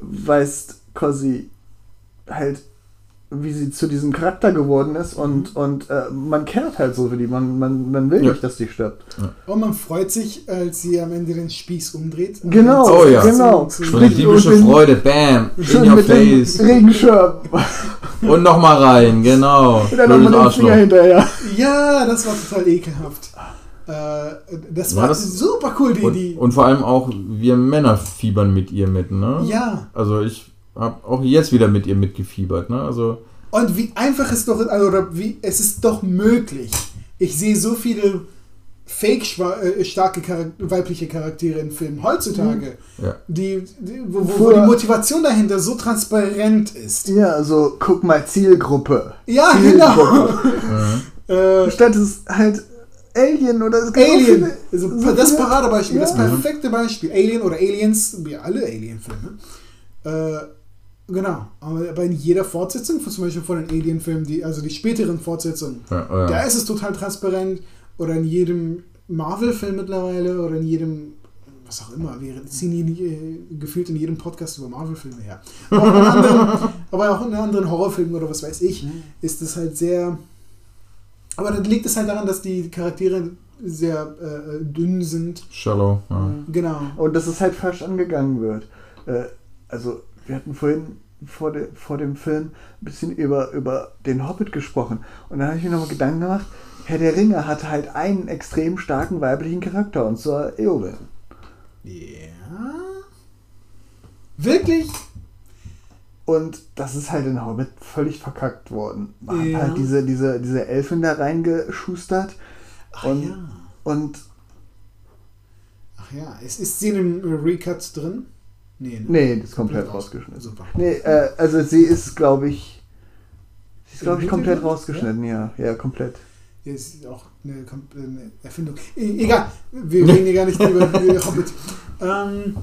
weißt quasi halt, wie sie zu diesem Charakter geworden ist und, und äh, man kehrt halt so für die, man, man, man will Ja. nicht, dass die stirbt. Und man freut sich, als sie am Ende den Spieß umdreht. Genau, Oh ja. genau. So eine diebische Freude, bam, in Schön your mit face. dem Regenschirm. Und nochmal rein, genau. Und dann nochmal den Finger hinterher. Ja, das war total ekelhaft. Äh, das Ja, war das- super cool, die. die Und, und vor allem auch, wir Männer fiebern mit ihr mit, ne? ja, Also ich habe auch jetzt wieder mit ihr mitgefiebert, ne? Also und wie einfach es doch, also, oder wie, es ist doch möglich. Ich sehe so viele fake äh, starke Charak weibliche Charaktere in Filmen heutzutage, ja. die, die, wo, wo, wo die Motivation dahinter so transparent ist. Ja, also guck mal, Zielgruppe. Ja, genau. Zielgruppe. Mhm. äh, Statt es halt Alien oder es gibt so Alien, viele- also so das Paradebeispiel, das Ja. perfekte Beispiel. Alien oder Aliens, wie alle Alien-Filme. Äh, genau, aber in jeder Fortsetzung, zum Beispiel von den Alien-Filmen, die, also die späteren Fortsetzungen, Ja, da ja. ist es total transparent. Oder in jedem Marvel-Film mittlerweile oder in jedem, was auch immer, wir ziehen äh, gefühlt in jedem Podcast über Marvel-Filme her. Aber auch, in anderen, aber auch in anderen Horrorfilmen oder was weiß ich, ist es halt sehr. Aber dann liegt es halt daran, dass die Charaktere sehr äh, dünn sind. Shallow, ja. Genau. Und dass es halt falsch angegangen wird. Äh, also, wir hatten vorhin vor, de, vor dem Film ein bisschen über, über den Hobbit gesprochen. Und dann habe ich mir nochmal Gedanken gemacht, Herr der Ringe hatte halt einen extrem starken weiblichen Charakter, und zwar Eowyn. Ja. Wirklich? Und das ist halt in Hobbit völlig verkackt worden. Man Ja. hat halt diese, diese, diese Elfen da reingeschustert. Ach Und- ja. Und Ach ja. Ist, ist sie in einem Recut drin? Nee, ne? nee, das ist komplett Raus. rausgeschnitten. Super. Nee, äh, also sie ist, glaube ich, sie ist, glaube ich, komplett rausgeschnitten, ja. Ja, komplett. Ja, ist auch eine, eine Erfindung. E egal, wir reden hier gar nicht über die Hobbit. Ähm,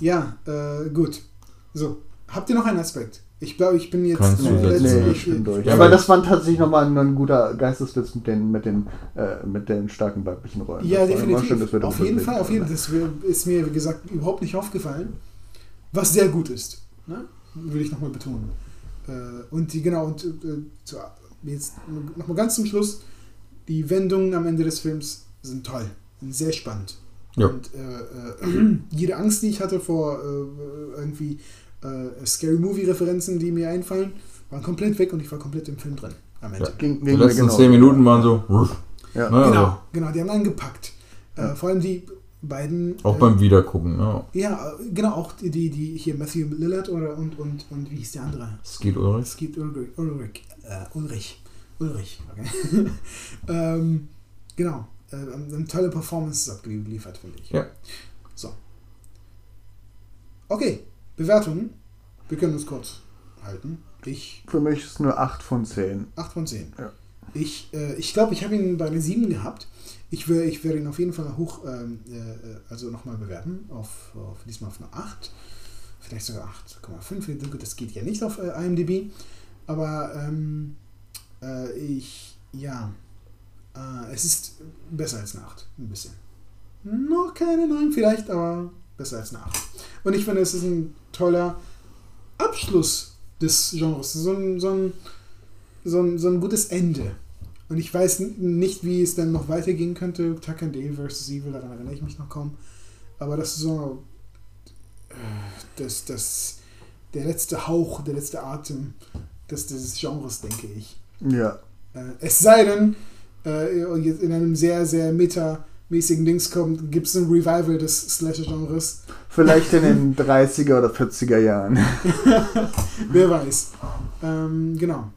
ja, äh, gut. So, habt ihr noch einen Aspekt? Ich glaube, ich bin jetzt. Kein Zusatz. Nee, Nee, ich bin durch. Ja, aber das war tatsächlich nochmal ein, ein guter Geistesblitz mit den, mit den, äh, mit den starken weiblichen Rollen. Ja, definitiv. schön, auf jeden Fall, auf jeden können. Das ist mir, wie gesagt, überhaupt nicht aufgefallen. Was sehr gut ist. Ne? Will ich nochmal betonen. Äh, und die, genau, und äh, zu, jetzt nochmal ganz zum Schluss. Die Wendungen am Ende des Films sind toll. Sind sehr spannend. Ja. Und äh, äh, jede Angst, die ich hatte vor äh, irgendwie äh, Scary Movie-Referenzen, die mir einfallen, waren komplett weg und ich war komplett im Film drin. Am Ende. Ja. Ging, Die ging mir letzten genau. 10 Minuten waren so. Ja. Ne, Genau, also, genau, die haben einen gepackt. Äh, vor allem die beiden. auch äh, beim Wiedergucken, ne? Ja, genau, auch die, die, die hier Matthew Lillard oder und, und, und wie hieß der andere? Skeet Ulrich. Gibt Ulrich. Ulrich. Äh, Ulrich. Ulrich. Okay. ähm, genau. Äh, eine tolle Performance abgeliefert, finde ich. Ja. So. Okay, Bewertungen. Wir können uns kurz halten. Ich Für mich ist nur 8 von 10. 8 von 10. Ja. Ich glaube, ich, glaub, ich habe ihn bei einer 7 gehabt. Ich, wär, ich werde ihn auf jeden Fall hoch, ähm, äh, also nochmal bewerten. Auf, auf, diesmal auf eine 8. Vielleicht sogar 8,5. Gut, Das geht ja nicht auf äh, IMDb. Aber ähm, äh, ich, ja, äh, es ist besser als eine 8. Ein bisschen. Noch keine 9 vielleicht, aber besser als eine 8. Und ich finde, es ist ein toller Abschluss des Genres. So ein, so ein so ein, so ein gutes Ende. Und ich weiß nicht, wie es dann noch weitergehen könnte. Tuck and Dale vs. Evil, daran erinnere ich mich noch kaum. Aber das ist so äh, das, das, der letzte Hauch, der letzte Atem des, des Genres, denke ich. Ja. Äh, es sei denn, äh, jetzt in einem sehr, sehr metamäßigen Dings kommt, gibt es ein Revival des Slasher-Genres. Vielleicht in den 30er oder 40er Jahren. Wer weiß. Ähm, genau.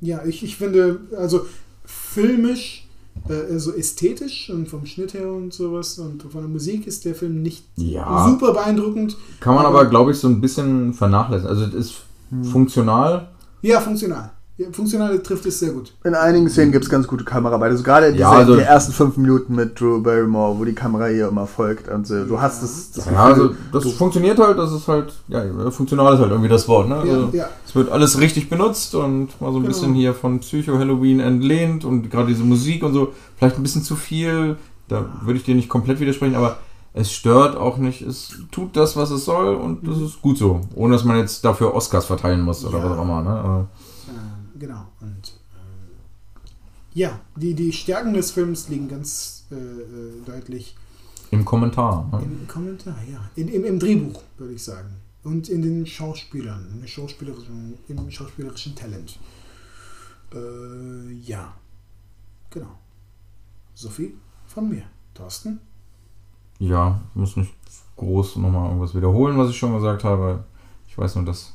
Ja, ich, ich finde, also filmisch Äh, so ästhetisch und vom Schnitt her und sowas und von der Musik ist der Film nicht Ja. super beeindruckend. Kann man Aber- aber, glaube ich, so ein bisschen vernachlässigen. Also, es ist funktional. Ja, funktional. Ja, funktional trifft es sehr gut. In einigen Szenen gibt es ganz gute Kameraarbeit. Also gerade Ja, also- die ersten fünf Minuten mit Drew Barrymore, wo die Kamera ihr immer folgt. Und so, du hast das, das Ja, also, das funktioniert halt. Das ist halt, ja, funktional ist halt irgendwie das Wort, ne? Ja, Also, ja. Es wird alles richtig benutzt und mal so ein Genau. bisschen hier von Psycho-Halloween entlehnt und gerade diese Musik und so. Vielleicht ein bisschen zu viel. Da würde ich dir nicht komplett widersprechen, aber es stört auch nicht. Es tut das, was es soll und das ist gut so. Ohne dass man jetzt dafür Oscars verteilen muss oder Ja. was auch immer. Ne? Genau. Und äh, ja, die, die Stärken des Films liegen ganz äh, äh, deutlich Im Kommentar. Ne? im Kommentar, ja. In, im, Im Drehbuch, würde ich sagen. Und in den Schauspielern, im schauspielerischen, im schauspielerischen Talent. Äh, ja. Genau. So viel von mir. Thorsten? Ja, ich muss nicht groß nochmal irgendwas wiederholen, was ich schon gesagt habe. Ich weiß nur, dass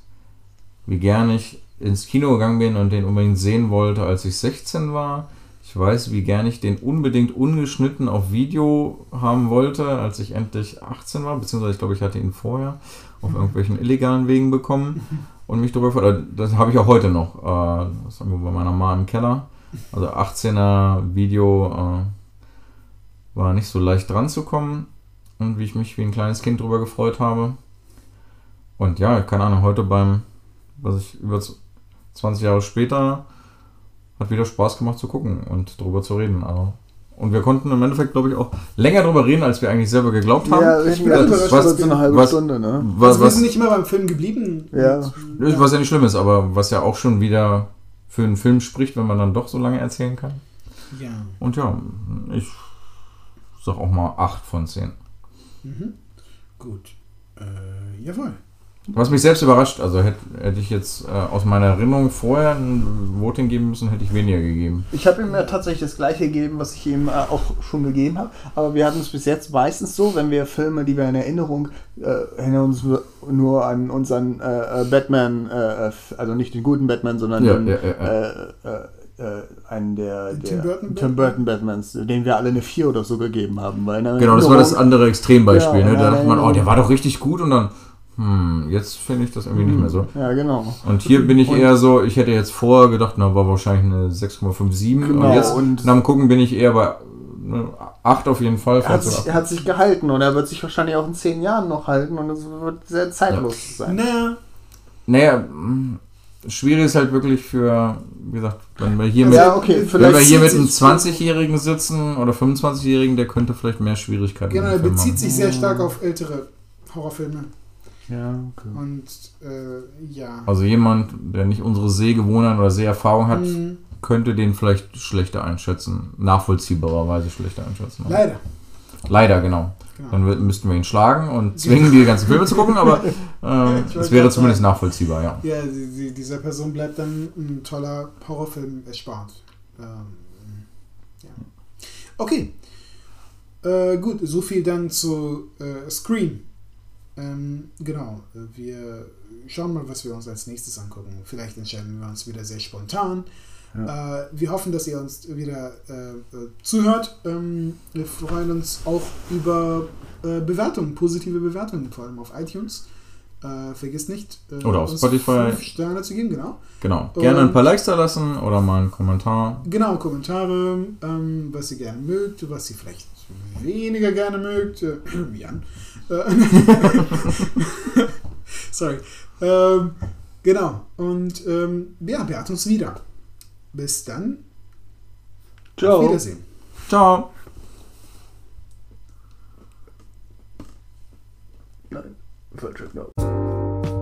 wie gern ich ins Kino gegangen bin und den unbedingt sehen wollte, als ich 16 war. Ich weiß, wie gern ich den unbedingt ungeschnitten auf Video haben wollte, als ich endlich 18 war, beziehungsweise ich glaube, ich hatte ihn vorher auf irgendwelchen illegalen Wegen bekommen und mich darüber gefreut. Das habe ich auch heute noch. Äh, Das haben wir bei meiner Mama im Keller. Also 18er Video äh, war nicht so leicht dran zu kommen und wie ich mich wie ein kleines Kind drüber gefreut habe. Und ja, keine Ahnung, heute beim, was ich über 20 Jahre später, hat wieder Spaß gemacht zu gucken und drüber zu reden. Also, und wir konnten im Endeffekt, glaube ich, auch länger drüber reden, als wir eigentlich selber geglaubt haben. Ja, ich bin Ja, überrascht, was- eine halbe was- Stunde, ne? Was, also wir sind nicht immer beim Film geblieben. Ja. Und, Nö, was ja nicht schlimm ist, aber was ja auch schon wieder für einen Film spricht, wenn man dann doch so lange erzählen kann. ja. Und ja, ich sag auch mal 8 von 10. Mhm. Gut. Äh, jawohl. Was mich selbst überrascht, also hätte, hätte ich jetzt äh, aus meiner Erinnerung vorher ein Voting geben müssen, hätte ich weniger gegeben. Ich habe ihm ja tatsächlich das gleiche gegeben, was ich ihm äh, auch schon gegeben habe. Aber wir hatten es bis jetzt meistens so, wenn wir Filme, die wir in Erinnerung, äh, erinnern uns nur- an unseren äh, äh, Batman, äh, also nicht den guten Batman, sondern Ja, den, ja, ja, ja. Äh, äh, äh, einen der, der Tim Burton Tim Burton Batmans, den wir alle eine 4 oder so gegeben haben. Genau, das war das andere Extrembeispiel. Ja, ne? Da dachte man, oh, der war doch richtig gut und dann, hm, jetzt finde ich das irgendwie nicht mehr so. Ja, genau. Und hier bin ich Und- eher so, ich hätte jetzt vorher gedacht, na, war wahrscheinlich eine 6,57. Genau, und jetzt und- nach dem Gucken bin ich eher bei ne, 8 auf jeden Fall. Er hat, sich, er hat sich gehalten und er wird sich wahrscheinlich auch in zehn Jahren noch halten und es wird sehr zeitlos sein. Naja, Naja, mh, schwierig ist halt wirklich für, wie gesagt, wenn wir hier mit, Ja, okay, wenn wir hier mit einem sich- 20-Jährigen sitzen oder 25-Jährigen, der könnte vielleicht mehr Schwierigkeiten genau, er mit bezieht haben. sich sehr stark auf ältere Horrorfilme. Ja, okay. Und äh, ja. Also jemand, der nicht unsere Sehgewohnheiten oder Seherfahrung hat, Mhm. könnte den vielleicht schlechter einschätzen. Nachvollziehbarerweise schlechter einschätzen. Leider. Leider, genau. Genau. Dann müssten wir ihn schlagen und zwingen, die ganzen Filme zu gucken, aber äh, Ich es wollte wäre zumindest sagen. nachvollziehbar, ja. Ja, die, die, dieser Person bleibt dann ein toller Horrorfilm erspart. Ähm, ja. Okay. Äh, gut, so viel dann zu äh, Scream. Ähm, genau, wir schauen mal, was wir uns als nächstes angucken. Vielleicht entscheiden wir uns wieder sehr spontan. Äh, wir hoffen, dass ihr uns wieder äh, äh, zuhört. Ähm, wir freuen uns auch über äh, Bewertungen, positive Bewertungen, vor allem auf iTunes. Äh, vergiss nicht, äh, Oder auf Spotify. fünf Sterne zu geben, genau. Genau. Gerne ein Und- paar Likes da lassen oder mal einen Kommentar. Genau, Kommentare, ähm, was ihr gerne mögt, was ihr vielleicht weniger gerne mögt. Jan. Äh, Sorry. Ähm, genau. Und ähm, ja, beehrt uns wieder. Bis dann. Auf Ciao. Wiedersehen. Ciao. Nein, falsche Knopf.